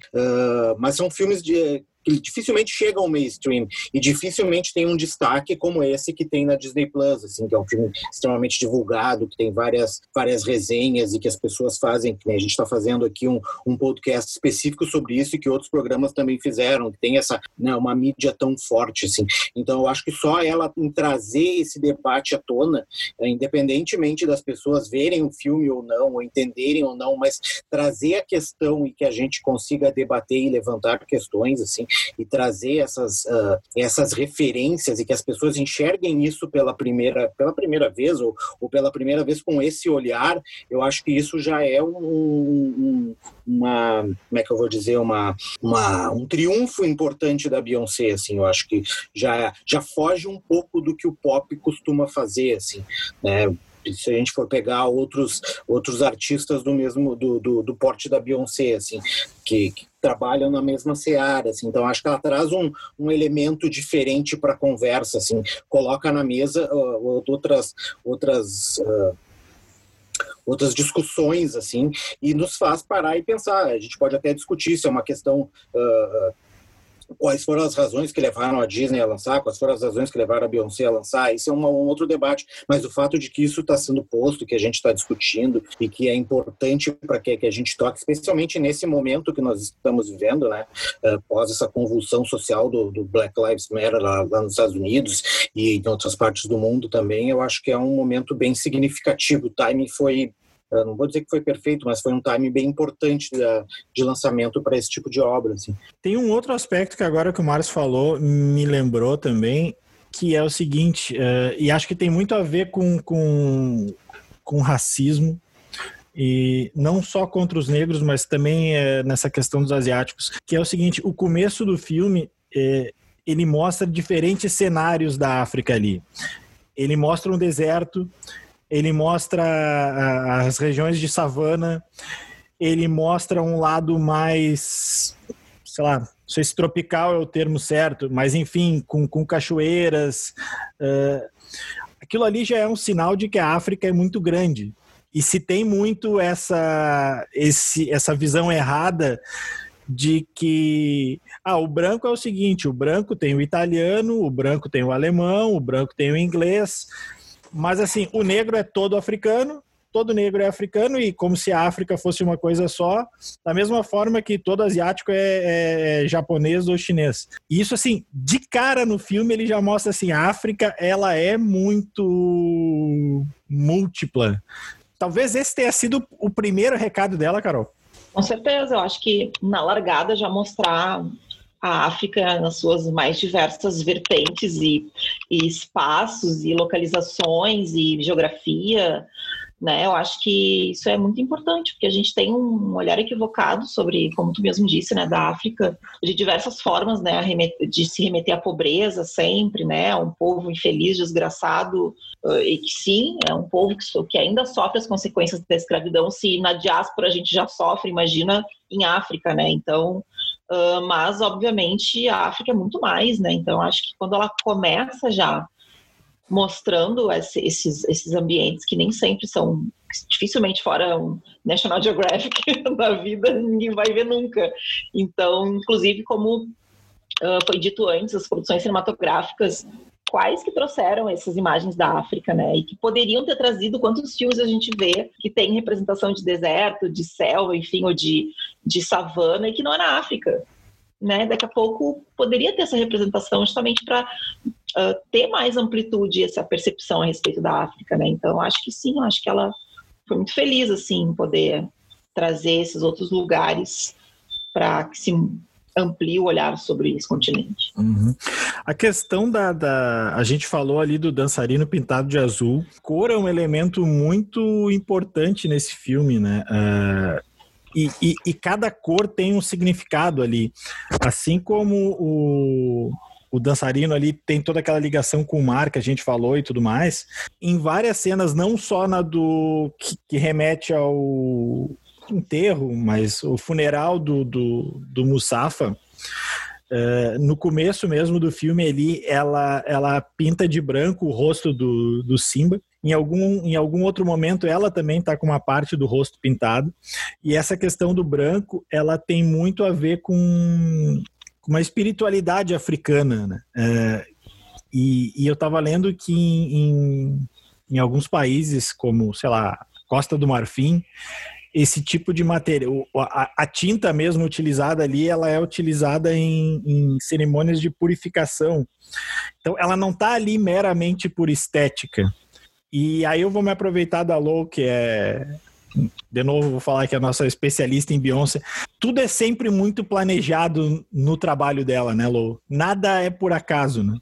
mas são filmes de dificilmente chegam ao mainstream e dificilmente tem um destaque como esse que tem na Disney Plus, assim, que é um filme extremamente divulgado, que tem várias, várias resenhas e que as pessoas fazem, que a gente está fazendo aqui um, um podcast específico sobre isso e que outros programas também fizeram, que tem essa, né, uma mídia tão forte, assim. Então, eu acho que só ela em trazer esse debate à tona, é, independentemente das pessoas verem o filme ou não, ou entenderem ou não, mas trazer a questão e que a gente consiga debater e levantar questões, assim, e trazer essas, uh, essas referências e que as pessoas enxerguem isso pela primeira, pela primeira vez ou, ou pela primeira vez com esse olhar, eu acho que isso já é um, um, uma, como é que eu vou dizer, uma, uma, um triunfo importante da Beyoncé, assim, eu acho que já, já foge um pouco do que o pop costuma fazer, assim, né, se a gente for pegar outros outros artistas do mesmo do, do, do porte da Beyoncé assim que, que, trabalham na mesma seara assim. Então acho que ela traz um, um elemento diferente para a conversa assim. Coloca na mesa uh, outras outras uh, outras discussões assim e nos faz parar e pensar. A gente pode até discutir se é uma questão uh, quais foram as razões que levaram a Disney a lançar, quais foram as razões que levaram a Beyoncé a lançar, isso é um, um outro debate, mas o fato de que isso está sendo posto, que a gente está discutindo e que é importante para que, que, a gente toque, especialmente nesse momento que nós estamos vivendo, né, uh, após essa convulsão social do, do Black Lives Matter lá, lá, nos Estados Unidos e em outras partes do mundo também, eu acho que é um momento bem significativo, o timing foi não vou dizer que foi perfeito, mas foi um time bem importante de, de lançamento para esse tipo de obra. Assim. Tem um outro aspecto que agora que o Márcio falou me lembrou também, que é o seguinte, uh, e acho que tem muito a ver com, com, com racismo, e não só contra os negros, mas também é, nessa questão dos asiáticos, que é o seguinte, o começo do filme é, ele mostra diferentes cenários da África ali. Ele mostra um deserto, ele mostra as regiões de savana, ele mostra um lado mais, sei lá, não sei se tropical é o termo certo, mas enfim, com, com cachoeiras. Uh, aquilo ali já é um sinal de que a África é muito grande. E se tem muito essa, esse, essa visão errada de que ah, o branco é o seguinte, o branco tem o italiano, o branco tem o alemão, o branco tem o inglês, mas assim, o negro é todo africano todo negro é africano e como se a África fosse uma coisa só, da mesma forma que todo asiático é, é japonês ou chinês. E isso, assim, de cara no filme ele já mostra assim, a África, ela é muito múltipla. Talvez esse tenha sido o primeiro recado dela, Carol. Com certeza, eu acho que na largada já mostrar a África nas suas mais diversas vertentes e, e espaços e localizações e geografia, né? Eu acho que isso é muito importante, porque a gente tem um olhar equivocado sobre, como tu mesmo disse, né, da África, de diversas formas, né, de se remeter à pobreza sempre, né, um povo infeliz, desgraçado, e que sim, é um povo que, que ainda sofre as consequências da escravidão, se na diáspora a gente já sofre, imagina em África, né, então Uh, mas, obviamente, a África é muito mais, né? Então, acho que quando ela começa já mostrando esse, esses, esses ambientes que nem sempre são, dificilmente fora um National Geographic da vida, ninguém vai ver nunca. Então, inclusive, como uh, foi dito antes, as produções cinematográficas quais que trouxeram essas imagens da África, né? E que poderiam ter trazido quantos filmes a gente vê que tem representação de deserto, de selva, enfim, ou de, de savana, e que não é na África. Né? Daqui a pouco poderia ter essa representação justamente para uh, ter mais amplitude essa percepção a respeito da África, né? Então acho que sim, acho que ela foi muito feliz assim em poder trazer esses outros lugares para que se amplie o olhar sobre esse continente. Uhum. A questão da, da, A gente falou ali do dançarino pintado de azul. Cor é um elemento muito importante nesse filme, né? Uh, e, e, e, cada cor tem um significado ali. Assim como o, o dançarino ali tem toda aquela ligação com o mar que a gente falou e tudo mais. Em várias cenas, não só na do que, que remete ao enterro, mas o funeral do, do, do Musafa, Uh, no começo mesmo do filme ali, ela, ela pinta de branco o rosto do, do Simba. Em algum, em algum outro momento, ela também está com uma parte do rosto pintado. E essa questão do branco, ela tem muito a ver com, com uma espiritualidade africana. Né? Uh, e, e, eu estava lendo que em, em, em alguns países, como, sei lá, Costa do Marfim, esse tipo de material, a, a, tinta mesmo utilizada ali, ela é utilizada em, em cerimônias de purificação. Então, ela não está ali meramente por estética. E aí eu vou me aproveitar da Lou, que é de novo vou falar que é a nossa especialista em Beyoncé. Tudo é sempre muito planejado no trabalho dela, né, Lou? Nada é por acaso, né?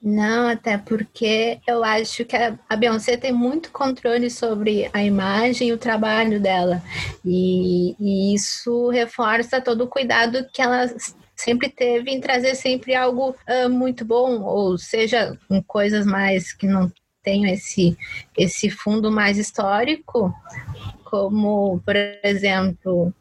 Não, até porque eu acho que a Beyoncé tem muito controle sobre a imagem e o trabalho dela. E, e isso reforça todo o cuidado que ela sempre teve em trazer sempre algo uh, muito bom, ou seja, com coisas mais que não tenham esse, esse fundo mais histórico, como, por exemplo,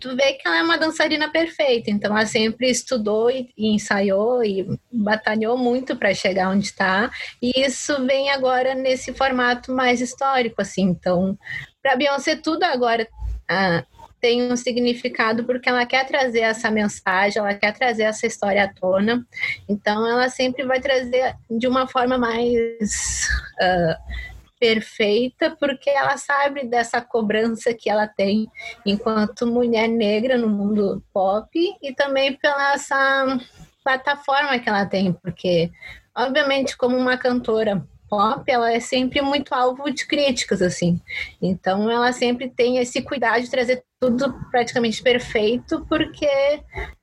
tu vê que ela é uma dançarina perfeita, então ela sempre estudou e, e ensaiou e batalhou muito para chegar onde está, e isso vem agora nesse formato mais histórico, assim. Então, para Beyoncé tudo agora ah, tem um significado porque ela quer trazer essa mensagem, ela quer trazer essa história à tona. Então, ela sempre vai trazer de uma forma mais uh, perfeita porque ela sabe dessa cobrança que ela tem enquanto mulher negra no mundo pop e também pela essa plataforma que ela tem, porque obviamente como uma cantora pop, ela é sempre muito alvo de críticas assim. Então ela sempre tem esse cuidado de trazer tudo praticamente perfeito, porque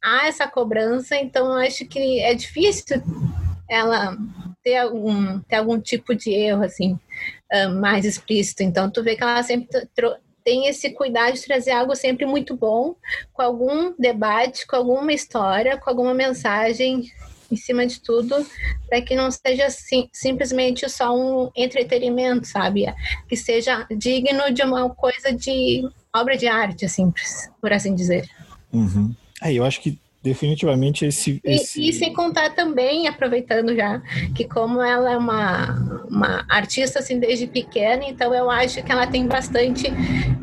há essa cobrança, então acho que é difícil ela ter algum, ter algum tipo de erro, assim, uh, mais explícito. Então, tu vê que ela sempre tem esse cuidado de trazer algo sempre muito bom, com algum debate, com alguma história, com alguma mensagem em cima de tudo, para que não seja sim, simplesmente só um entretenimento, sabe? Que seja digno de uma coisa de obra de arte, assim, por assim dizer. Uhum. É, eu acho que definitivamente esse, esse... E, e, sem contar também, aproveitando já, que como ela é uma, uma artista assim desde pequena, então eu acho que ela tem bastante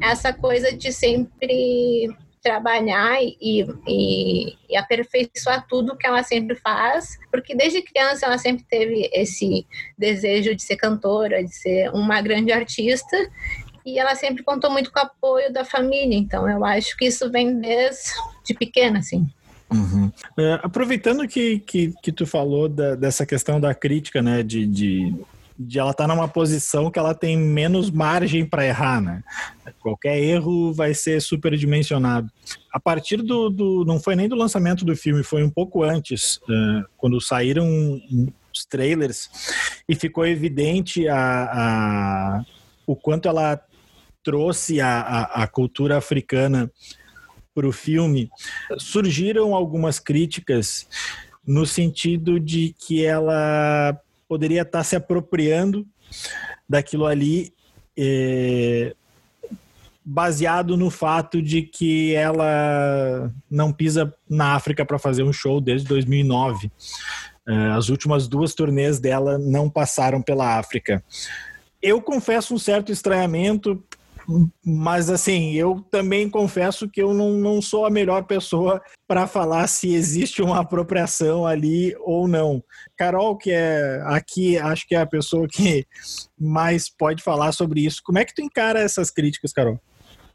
essa coisa de sempre trabalhar e, e, e, aperfeiçoar tudo que ela sempre faz, porque desde criança ela sempre teve esse desejo de ser cantora, de ser uma grande artista, e ela sempre contou muito com o apoio da família, então eu acho que isso vem desde de pequena, assim. Uhum. É, aproveitando que, que, que tu falou da, dessa questão da crítica, né, de, de, de ela estar tá numa posição que ela tem menos margem para errar, né? Qualquer erro vai ser superdimensionado. A partir do, do, não foi nem do lançamento do filme, foi um pouco antes, uh, quando saíram os trailers e ficou evidente a, a o quanto ela trouxe a, a, a cultura africana para o filme, surgiram algumas críticas no sentido de que ela poderia estar se apropriando daquilo ali, é, baseado no fato de que ela não pisa na África para fazer um show desde 2009. É, as últimas duas turnês dela não passaram pela África. Eu confesso um certo estranhamento mas assim, eu também confesso que eu não, não sou a melhor pessoa para falar se existe uma apropriação ali ou não. Carol, que é aqui, acho que é a pessoa que mais pode falar sobre isso. Como é que tu encara essas críticas, Carol?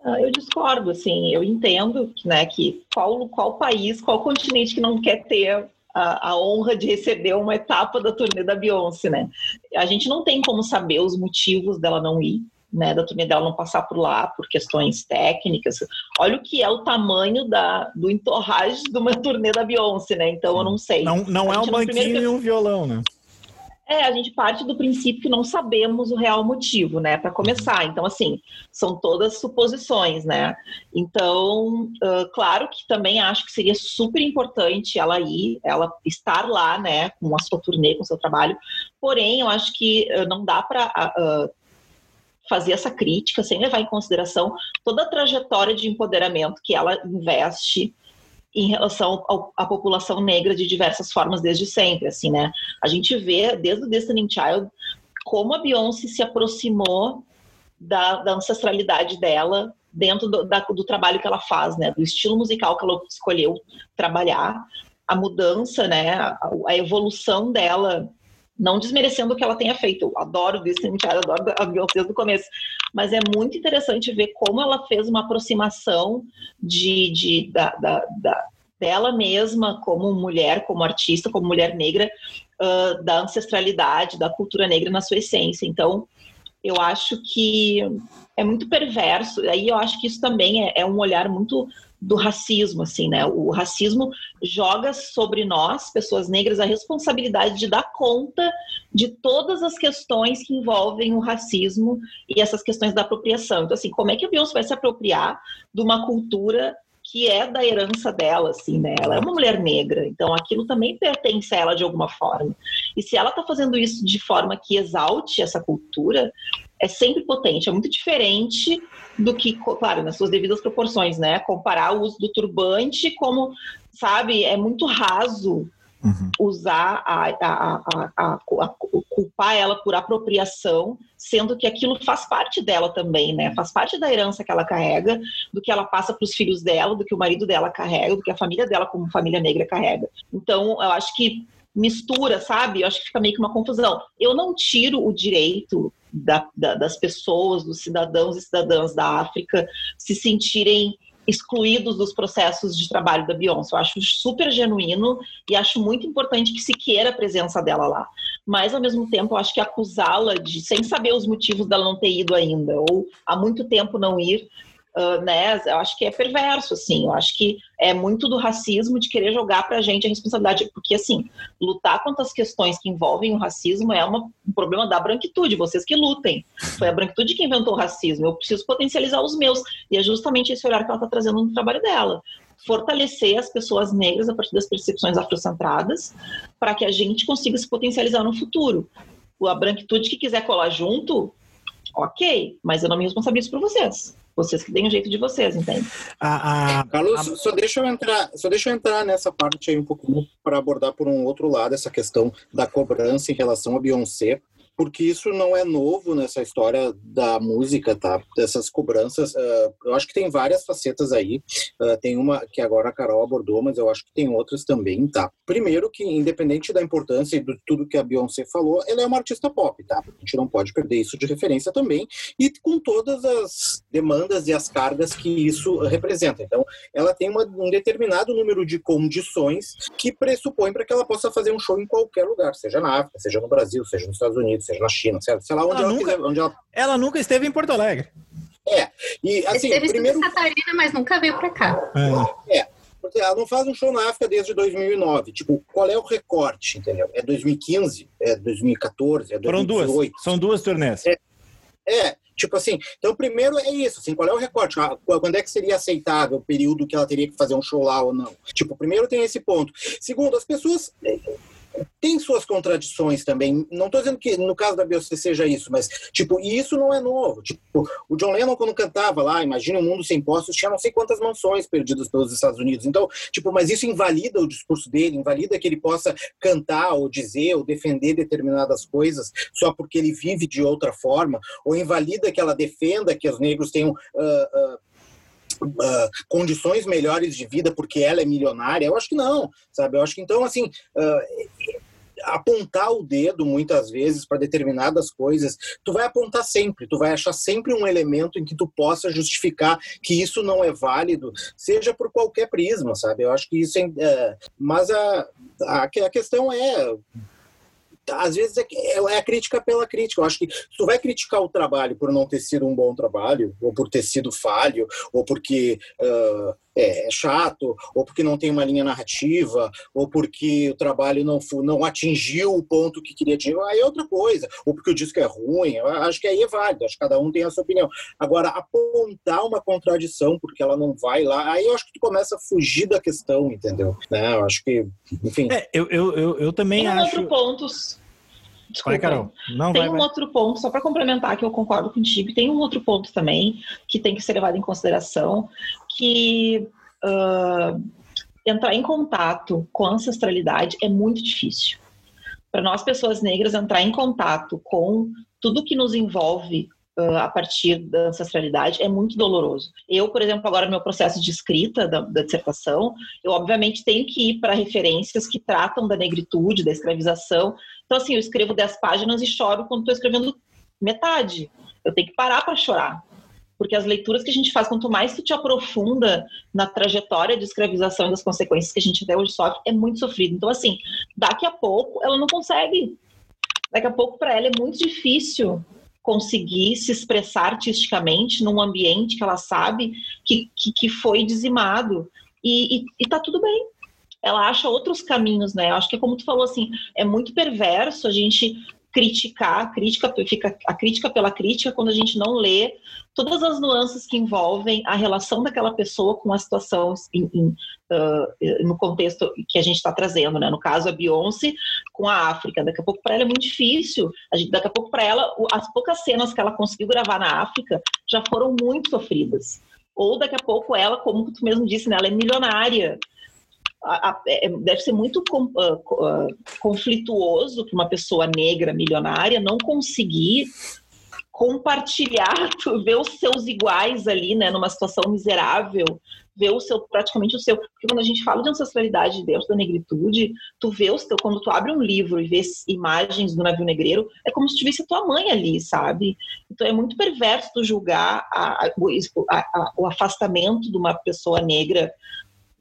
Ah, eu discordo, assim, eu entendo né, que qual, qual país, qual continente que não quer ter a, a, honra de receber uma etapa da turnê da Beyoncé, né? A gente não tem como saber os motivos dela não ir, né, da turnê dela não passar por lá por questões técnicas. Olha o que é o tamanho da, do entorrage de uma turnê da Beyoncé, né? Então eu não sei. Não, não é um banquinho e um violão, né? É, a gente parte do princípio que não sabemos o real motivo, né, para começar. Então, assim, são todas suposições, né? Então, uh, claro que também acho que seria super importante ela ir, ela estar lá, né, com a sua turnê, com o seu trabalho. Porém, eu acho que uh, não dá para uh, fazer essa crítica sem levar em consideração toda a trajetória de empoderamento que ela investe em relação à população negra de diversas formas desde sempre, assim, né? A gente vê desde o Destiny Child como a Beyoncé se aproximou da, da ancestralidade dela dentro do, da, do trabalho que ela faz, né? Do estilo musical que ela escolheu trabalhar, a mudança, né? a, a evolução dela não desmerecendo o que ela tenha feito. Eu adoro Destiny Child, adoro a Beyoncé desde o começo. Mas é muito interessante ver como ela fez uma aproximação de, de da, da, da, dela mesma como mulher, como artista, como mulher negra, uh, da ancestralidade, da cultura negra na sua essência. Então, eu acho que é muito perverso. Aí eu acho que isso também é, é um olhar muito do racismo, assim, né? O racismo joga sobre nós, pessoas negras, a responsabilidade de dar conta de todas as questões que envolvem o racismo e essas questões da apropriação. Então, assim, como é que a Beyoncé vai se apropriar de uma cultura que é da herança dela, assim, né? Ela é uma mulher negra, então aquilo também pertence a ela de alguma forma. E se ela está fazendo isso de forma que exalte essa cultura, é sempre potente, é muito diferente do que, claro, nas suas devidas proporções, né? Comparar o uso do turbante como, sabe, é muito raso uhum. usar a, a, a, a, culpar ela por apropriação, sendo que aquilo faz parte dela também, né? Faz parte da herança que ela carrega, do que ela passa para os filhos dela, do que o marido dela carrega, do que a família dela como família negra carrega. Então, eu acho que mistura, sabe? Eu acho que fica meio que uma confusão. Eu não tiro o direito da, da, das pessoas, dos cidadãos e cidadãs da África se sentirem excluídos dos processos de trabalho da Beyoncé. Eu acho super genuíno e acho muito importante que se queira a presença dela lá. Mas, ao mesmo tempo, eu acho que acusá-la de, sem saber os motivos dela não ter ido ainda, ou há muito tempo não ir, uh, né? Eu acho que é perverso, assim. Eu acho que é muito do racismo de querer jogar pra gente a responsabilidade. Porque, assim, lutar contra as questões que envolvem o racismo é uma, um problema da branquitude, vocês que lutem. Foi a branquitude que inventou o racismo. Eu preciso potencializar os meus. E é justamente esse olhar que ela está trazendo no trabalho dela fortalecer as pessoas negras a partir das percepções afrocentradas, para que a gente consiga se potencializar no futuro. A branquitude que quiser colar junto, ok, mas eu não me responsabilizo por vocês. Vocês que deem o jeito de vocês, entende? A, a, Carlos, a... só deixa eu entrar, só deixa eu entrar nessa parte aí um pouco para abordar por um outro lado essa questão da cobrança em relação a Beyoncé. Porque isso não é novo nessa história da música, tá? Dessas cobranças. Uh, eu acho que tem várias facetas aí. Uh, tem uma que agora a Carol abordou, mas eu acho que tem outras também, tá? Primeiro que, independente da importância e de tudo que a Beyoncé falou, ela é uma artista pop, tá? A gente não pode perder isso de referência também, e com todas as demandas e as cargas que isso representa. Então, ela tem uma, um determinado número de condições que pressupõe para que ela possa fazer um show em qualquer lugar, seja na África, seja no Brasil, seja nos Estados Unidos, seja na China, sei lá, onde ela, ela nunca, quiser. Onde ela... ela nunca esteve em Porto Alegre. É, e assim, Esteve primeiro... em Catarina, mas nunca veio para cá. É. é. Porque ela não faz um show na África desde 2009. Tipo, qual é o recorte, entendeu? É 2015? É 2014? É 2018? Foram duas. São duas turnês. É, é, tipo assim, então primeiro é isso, assim, qual é o recorte? Ah, quando é que seria aceitável o período que ela teria que fazer um show lá ou não? Tipo, primeiro tem esse ponto. Segundo, as pessoas tem suas contradições também. Não estou dizendo que no caso da Beyoncé seja isso, mas, tipo, e isso não é novo. Tipo, o John Lennon, quando cantava lá, Imagina um Mundo Sem Postos, tinha não sei quantas mansões perdidas pelos Estados Unidos. Então, tipo, mas isso invalida o discurso dele, invalida que ele possa cantar ou dizer ou defender determinadas coisas só porque ele vive de outra forma, ou invalida que ela defenda que os negros tenham. Uh, uh, Uh, condições melhores de vida porque ela é milionária? Eu acho que não, sabe? Eu acho que então, assim, uh, apontar o dedo muitas vezes para determinadas coisas, tu vai apontar sempre, tu vai achar sempre um elemento em que tu possa justificar que isso não é válido, seja por qualquer prisma, sabe? Eu acho que isso é. é mas a, a, a questão é às vezes é, é, é, a crítica pela crítica. Eu acho que se tu vai criticar o trabalho por não ter sido um bom trabalho, ou por ter sido falho, ou porque uh, é, chato, ou porque não tem uma linha narrativa, ou porque o trabalho não, não atingiu o ponto que queria atingir, aí é outra coisa. Ou porque o disco é ruim, eu acho que aí é válido, acho que cada um tem a sua opinião. Agora, apontar uma contradição porque ela não vai lá, aí eu acho que tu começa a fugir da questão, entendeu? Né? Eu acho que, enfim. É, eu, eu, eu, eu também tem acho. Outro pontos. Desculpa. Vai, Carol. Não, tem vai, um vai. outro ponto, só para complementar, que eu concordo contigo, tem um outro ponto também que tem que ser levado em consideração, que uh, entrar em contato com a ancestralidade é muito difícil. Para nós, pessoas negras, entrar em contato com tudo que nos envolve uh, a partir da ancestralidade é muito doloroso. Eu, por exemplo, agora no meu processo de escrita da, da dissertação, eu obviamente tenho que ir para referências que tratam da negritude, da escravização. Então, assim, eu escrevo 10 páginas e choro quando estou escrevendo metade. Eu tenho que parar para chorar porque as leituras que a gente faz, quanto mais tu te aprofunda na trajetória de escravização e das consequências que a gente até hoje sofre, é muito sofrido. Então, assim, daqui a pouco ela não consegue. Daqui a pouco, para ela, é muito difícil conseguir se expressar artisticamente num ambiente que ela sabe que, que, que foi dizimado. E, e, e tá tudo bem. Ela acha outros caminhos, né? Eu acho que, como tu falou, assim, é muito perverso a gente criticar, a crítica, fica a crítica pela crítica quando a gente não lê todas as nuances que envolvem a relação daquela pessoa com a situação em, em, uh, no contexto que a gente está trazendo, né? No caso, a Beyoncé com a África. Daqui a pouco para ela é muito difícil. A gente, daqui a pouco para ela, as poucas cenas que ela conseguiu gravar na África já foram muito sofridas. Ou daqui a pouco ela, como tu mesmo disse, né? ela é milionária a, a, é, deve ser muito com, uh, uh, conflituoso que uma pessoa negra milionária não conseguir compartilhar, ver os seus iguais ali, né, numa situação miserável, ver o seu, praticamente o seu, porque quando a gente fala de ancestralidade dentro da negritude, tu vê o quando tu abre um livro e vê imagens do navio negreiro, é como se tivesse a tua mãe ali, sabe? Então é muito perverso tu julgar a, a, a, o afastamento de uma pessoa negra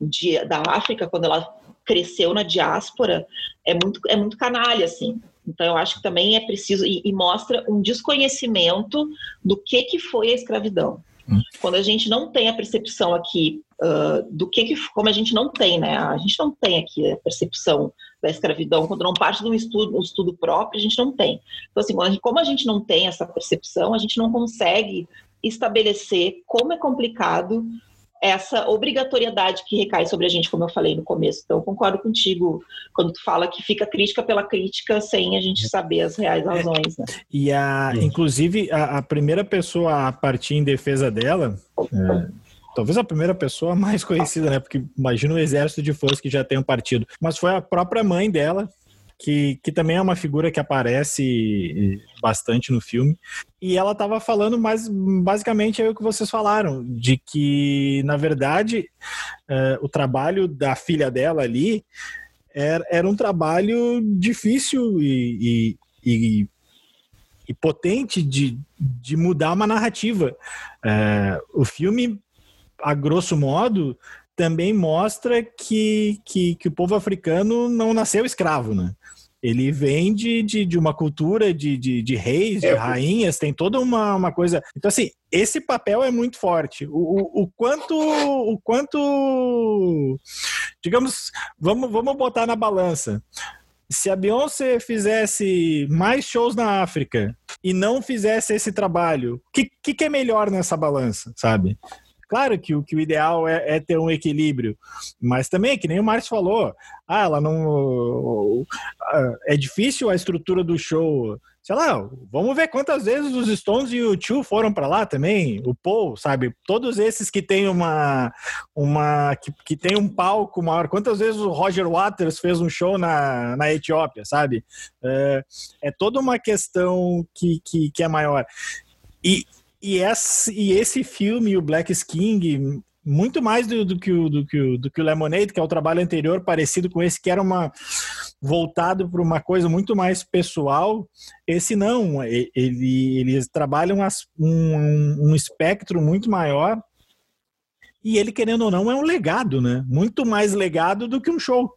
de, da África, quando ela cresceu na diáspora, é muito, é muito canalha, assim. Então, eu acho que também é preciso, e, e mostra um desconhecimento do que, que foi a escravidão. Hum. Quando a gente não tem a percepção aqui uh, do que, que, como a gente não tem, né? A gente não tem aqui a percepção da escravidão, quando não parte de um estudo, um estudo próprio, a gente não tem. Então, assim, como a gente não tem essa percepção, a gente não consegue estabelecer como é complicado essa obrigatoriedade que recai sobre a gente, como eu falei no começo. Então, concordo contigo quando tu fala que fica crítica pela crítica sem a gente saber as reais razões. Né? E a, inclusive, a, a, primeira pessoa a partir em defesa dela. É, talvez a primeira pessoa mais conhecida, né? Porque imagina o exército de fãs que já tem um partido. Mas foi a própria mãe dela que, que também é uma figura que aparece bastante no filme. E ela estava falando mais basicamente é o que vocês falaram, de que, na verdade, é, o trabalho da filha dela ali era, era um trabalho difícil e, e, e, e potente de, de mudar uma narrativa. É, o filme, a grosso modo, também mostra que, que, que, o povo africano não nasceu escravo, né? Ele vem de, de, de uma cultura de, de, de reis, de é, rainhas, tem toda uma, uma coisa. Então, assim, esse papel é muito forte. O, o, o, quanto. O quanto. Digamos, vamos, vamos botar na balança. Se a Beyoncé fizesse mais shows na África e não fizesse esse trabalho, o que, que, que é melhor nessa balança, sabe? Claro que o, que o ideal é, é, ter um equilíbrio, mas também, que nem o Márcio falou, ah, ela não. É difícil a estrutura do show. Sei lá, vamos ver quantas vezes os Stones e o Tio foram para lá também, o Paul, sabe? Todos esses que tem uma. uma que, que tem um palco maior. Quantas vezes o Roger Waters fez um show na, na Etiópia, sabe? É, é toda uma questão que, que, que é maior. E, e, esse, e esse filme, o Black King, muito mais do, do, que o, do, que o, do que o Lemonade, que é o trabalho anterior, parecido com esse, que era uma voltado para uma coisa muito mais pessoal. Esse não, ele, eles trabalham um, um espectro muito maior. E ele, querendo ou não, é um legado, né? Muito mais legado do que um show.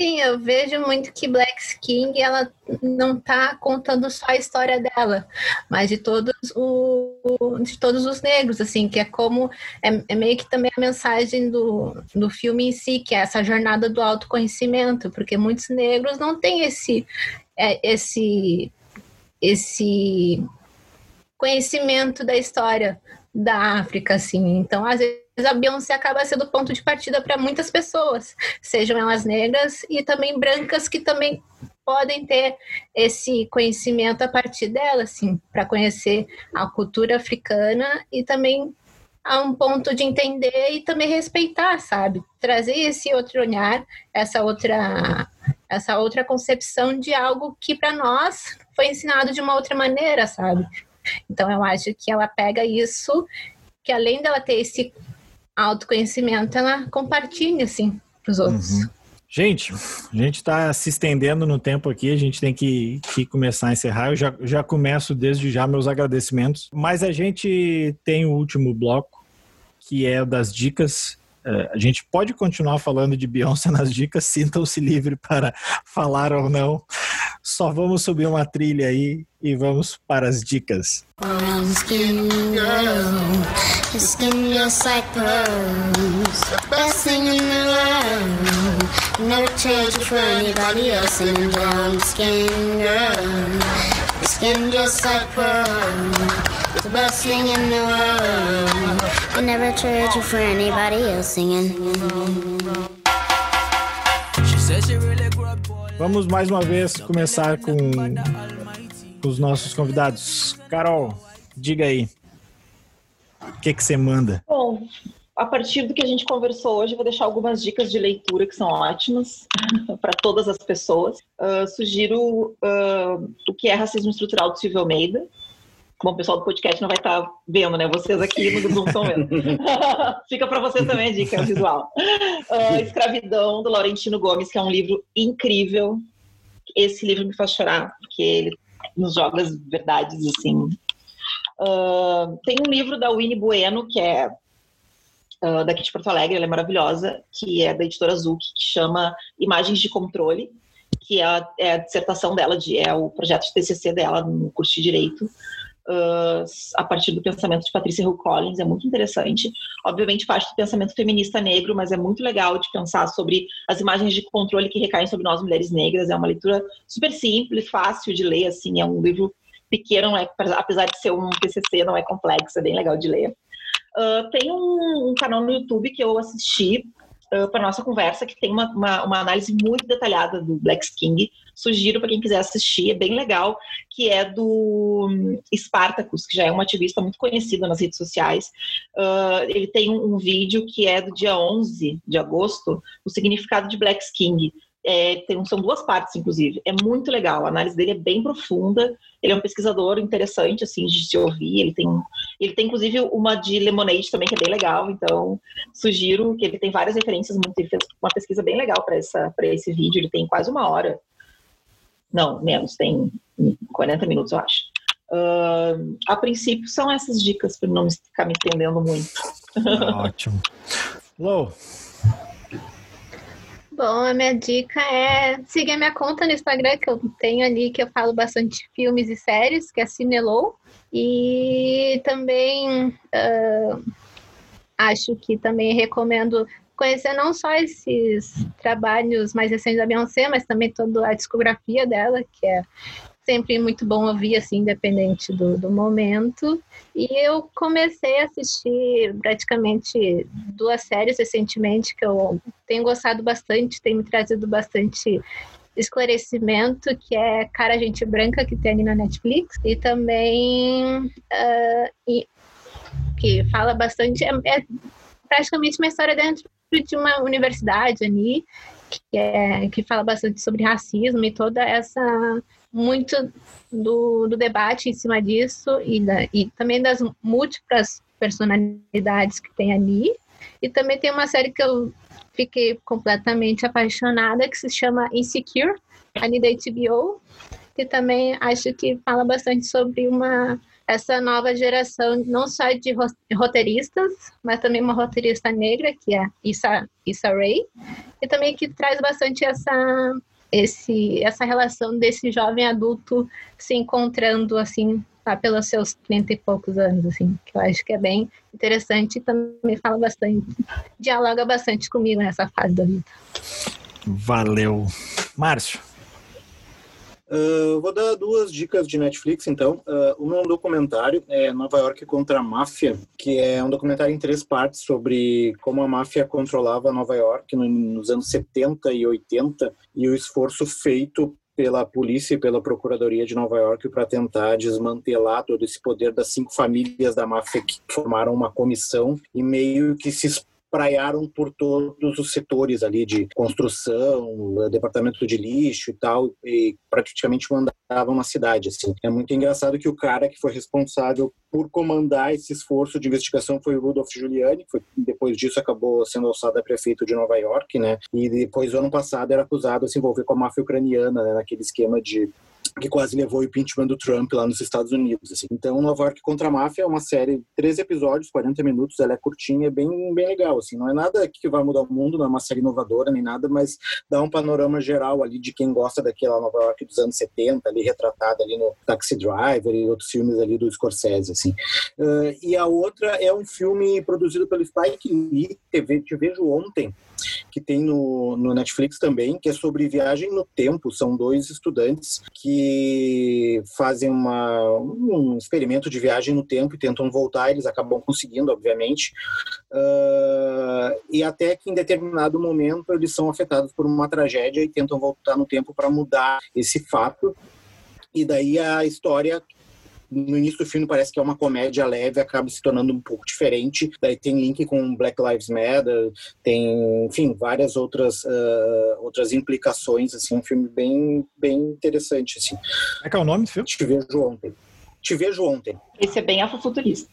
Sim, eu vejo muito que Black King ela não está contando só a história dela, mas de todos o, de todos os negros, assim, que é como é, é, meio que também a mensagem do, do filme em si, que é essa jornada do autoconhecimento, porque muitos negros não têm esse é, esse esse conhecimento da história da África, assim. Então, às vezes a Beyoncé acaba sendo ponto de partida para muitas pessoas, sejam elas negras e também brancas que também podem ter esse conhecimento a partir dela, assim, para conhecer a cultura africana e também a um ponto de entender e também respeitar, sabe? Trazer esse outro olhar, essa outra essa outra concepção de algo que para nós foi ensinado de uma outra maneira, sabe? Então eu acho que ela pega isso, que além dela ter esse autoconhecimento, ela compartilha, assim, para os outros. Uhum. Gente, a gente está se estendendo no tempo aqui, a gente tem que, que, começar a encerrar. Eu já, já começo desde já meus agradecimentos, mas a gente tem o último bloco, que é das dicas. Uh, a gente pode continuar falando de Beyoncé nas dicas, sintam-se livre para falar ou não. Só vamos subir uma trilha aí e vamos para as dicas. Skin just like pearls, the best thing in the world. I never trade you for anybody else singing. Vamos mais uma vez começar com os nossos convidados. Carol, diga aí. O que, que você manda? Bom, a partir do que a gente conversou hoje, vou deixar algumas dicas de leitura que são ótimas para todas as pessoas. Uh, sugiro uh, o que é racismo estrutural do Silvio Almeida, Bom, o pessoal do podcast não vai estar tá vendo, né? Vocês aqui no Zoom estão vendo. Fica para vocês também a dica visual. Uh, Escravidão, do Laurentino Gomes, que é um livro incrível. Esse livro me faz chorar, porque ele nos joga as verdades, assim. Uh, tem um livro da Winnie Bueno, que é uh, daqui de Porto Alegre, ela é maravilhosa, que é da editora Azul, que chama Imagens de Controle, que é a, é a dissertação dela, de, é o projeto de TCC dela no curso de Direito uh, a partir do pensamento de Patricia Hill Collins, é muito interessante. Obviamente parte do pensamento feminista negro, mas é muito legal de pensar sobre as imagens de controle que recaem sobre nós mulheres negras. É uma leitura super simples, fácil de ler, assim, é um livro pequeno, é, apesar de ser um TCC, não é complexo, é bem legal de ler. Uh, tem um, um, canal no YouTube que eu assisti uh, para nossa conversa que tem uma, uma, uma, análise muito detalhada do Black King Sugiro para quem quiser assistir, é bem legal, que é do hum, Spartacus, que já é um ativista muito conhecido nas redes sociais. Uh, ele tem um, um, vídeo que é do dia 11 de agosto, o significado de Black King. É, tem, são duas partes, inclusive. É muito legal. A análise dele é bem profunda. Ele é um pesquisador interessante, assim, de se ouvir. Ele tem, ele tem inclusive, uma de Lemonade também, que é bem legal. Então, sugiro que ele tem várias referências. Muito, ele fez uma pesquisa bem legal para esse vídeo. Ele tem quase uma hora. Não, menos. Tem 40 minutos, eu acho. Uh, a princípio, são essas dicas, para não ficar me entendendo muito. Ótimo. Lou, Bom, a minha dica é seguir a minha conta no Instagram, que eu tenho ali, que eu falo bastante filmes e séries, que é Cinelou. E também uh, acho que também recomendo conhecer não só esses trabalhos mais recentes da Beyoncé, mas também toda a discografia dela, que é sempre muito bom ouvir, assim, independente do, do momento. E eu comecei a assistir praticamente duas séries recentemente que eu tenho gostado bastante, tem me trazido bastante esclarecimento, que é Cara Gente Branca, que tem ali na Netflix, e também uh, e, que fala bastante, é, é, praticamente uma história dentro de uma universidade ali, que, é, que fala bastante sobre racismo e toda essa muito do, do debate em cima disso e, da, e também das múltiplas personalidades que tem ali. E também tem uma série que eu fiquei completamente apaixonada que se chama Insecure, ali da HBO, que também acho que fala bastante sobre uma essa nova geração, não só de roteiristas, mas também uma roteirista negra, que é Issa, Issa Rae, e também que traz bastante essa esse, essa relação desse jovem adulto se encontrando assim lá pelos seus 30 e poucos anos, assim, que eu acho que é bem interessante e também fala bastante, dialoga bastante comigo nessa fase da vida. Valeu. Márcio. Uh, vou dar duas dicas de Netflix, então. Uh, uma é um documentário, é Nova York contra a Máfia, que é um documentário em três partes sobre como a máfia controlava Nova York nos anos 70 e 80 e o esforço feito pela polícia e pela procuradoria de Nova York para tentar desmantelar todo esse poder das cinco famílias da máfia que formaram uma comissão e meio que se praiaram por todos os setores ali de construção, departamento de lixo e tal, e praticamente mandavam na cidade. Assim. É muito engraçado que o cara que foi responsável por comandar esse esforço de investigação foi o Rudolph Giuliani, foi, depois disso acabou sendo alçado a prefeito de Nova York, né? E depois, ano passado, era acusado de se envolver com a máfia ucraniana, né? naquele esquema de que quase levou o impeachment do Trump lá nos Estados Unidos. Assim. Então, Nova York contra a Máfia é uma série, três episódios, 40 minutos, ela é curtinha, é bem, bem legal. Assim. Não é nada que vai mudar o mundo, não é uma série inovadora nem nada, mas dá um panorama geral ali de quem gosta daquela Nova York dos anos 70, ali retratada ali no Taxi Driver e outros filmes ali do Scorsese. Assim. Uh, e a outra é um filme produzido pelo Spike Lee, TV, Te Vejo Ontem, que tem no, no Netflix também, que é sobre viagem no tempo. São dois estudantes que fazem uma, um experimento de viagem no tempo e tentam voltar. Eles acabam conseguindo, obviamente. Uh, e até que em determinado momento eles são afetados por uma tragédia e tentam voltar no tempo para mudar esse fato. E daí a história no início do filme parece que é uma comédia leve, acaba se tornando um pouco diferente. Daí tem link com Black Lives Matter, tem, enfim, várias outras, uh, outras implicações, assim, um filme bem, bem interessante, assim. É que é o nome do filme? Te vejo ontem. Te vejo ontem. Esse é bem afrofuturista.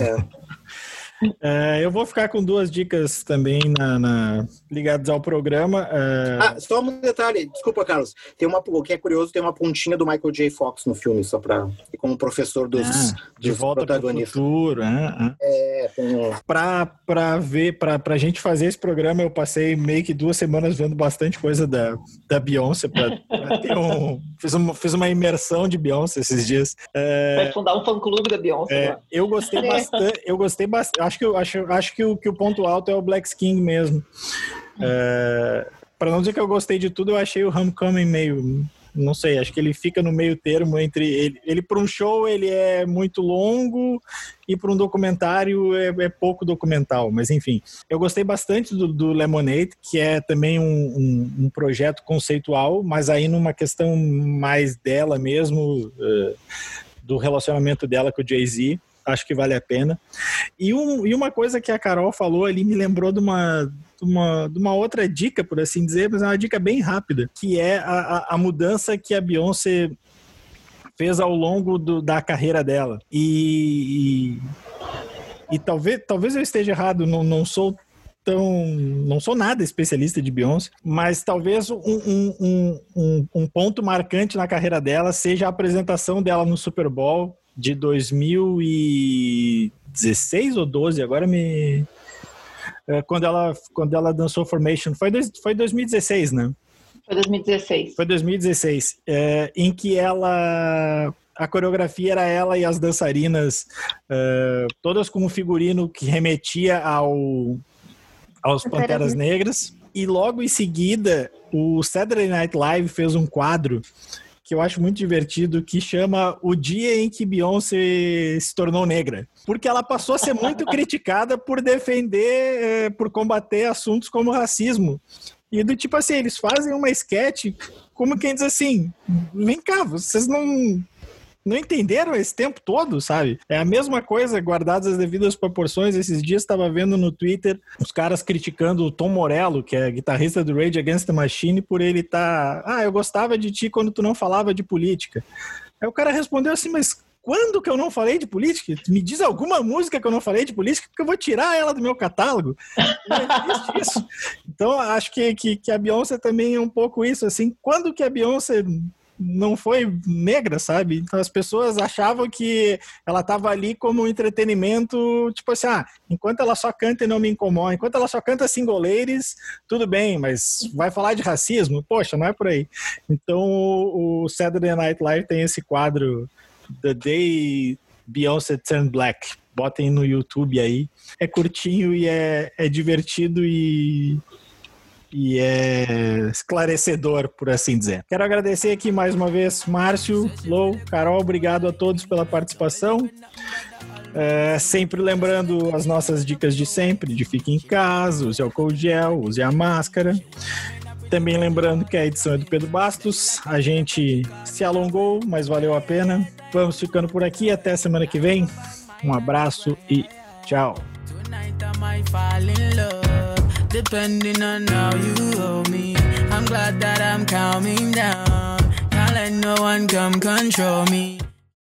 É. É, eu vou ficar com duas dicas também na, na ligadas ao programa. É... Ah, só um detalhe, desculpa, Carlos. Tem uma, o que é curioso, tem uma pontinha do Michael J. Fox no filme, só para como professor dos, ah, de dos volta protagonistas. Futuro, é, é. tem um... Para ver, para a gente fazer esse programa, eu passei meio que duas semanas vendo bastante coisa da, da Beyoncé. Pra, pra ter um, fiz, uma, fiz uma imersão de Beyoncé esses dias. É, Vai fundar um fã-clube da Beyoncé. É, eu gostei bastante. Eu gostei bastante acho que, acho, acho que, o, que o ponto alto é o Black King mesmo. É, para não dizer que eu gostei de tudo, eu achei o Homecoming meio. Não sei, acho que ele fica no meio termo entre. Ele, ele para um show, ele é muito longo e para um documentário é, é, pouco documental. Mas enfim, eu gostei bastante do, do Lemonade, que é também um, um, um, projeto conceitual, mas aí numa questão mais dela mesmo, uh, do relacionamento dela com o Jay-Z. Acho que vale a pena. E, um, e uma coisa que a Carol falou ali me lembrou de uma, de uma, de uma outra dica, por assim dizer, mas é uma dica bem rápida, que é a, a, a mudança que a Beyoncé fez ao longo do, da carreira dela. E, e, e, talvez, talvez eu esteja errado, não, não sou tão. Não sou nada especialista de Beyoncé, mas talvez um, um, um, um, ponto marcante na carreira dela seja a apresentação dela no Super Bowl de 2016 ou 12, agora me. É, quando ela, quando ela dançou Formation, foi, dois, foi 2016, né? Foi 2016. Foi 2016, é, em que ela a coreografia era ela e as dançarinas, uh, todas com um figurino que remetia ao, aos Panteras Negras. E logo em seguida, o Saturday Night Live fez um quadro que eu acho muito divertido, que chama O Dia em que Beyoncé se tornou negra. Porque ela passou a ser muito criticada por defender, eh, por combater assuntos como racismo. E do tipo assim, eles fazem uma sketch como quem diz assim: vem cá, vocês não não entenderam esse tempo todo, sabe? É a mesma coisa, guardadas as devidas proporções. Esses dias estava vendo no Twitter os caras criticando o Tom Morello, que é guitarrista do Rage Against the Machine, por ele estar. Tá... Ah, eu gostava de ti quando tu não falava de política. Aí o cara respondeu assim, mas quando que eu não falei de política? Me diz alguma música que eu não falei de política, porque eu vou tirar ela do meu catálogo. Não isso. Então, acho que, que, que, a Beyoncé também é um pouco isso, assim, quando que a Beyoncé não foi negra, sabe? Então as pessoas achavam que ela estava ali como entretenimento, tipo assim, ah, enquanto ela só canta e não me incomoda, enquanto ela só canta singoleiros, tudo bem, mas vai falar de racismo? Poxa, não é por aí. Então o Saturday Night Live tem esse quadro The Day Beyoncé Turned Black. Botem no YouTube aí. É curtinho e é, é divertido e e é esclarecedor, por assim dizer. Quero agradecer aqui mais uma vez, Márcio, Lou, Carol, obrigado a todos pela participação. É, sempre lembrando as nossas dicas de sempre, de fique em casa, use álcool gel, use a máscara. Também lembrando que a edição é do Pedro Bastos. A gente se alongou, mas valeu a pena. Vamos ficando por aqui. Até semana que vem. Um abraço e tchau. Depending on how you hold me. I'm glad that I'm calming down. Can't let no one come control me.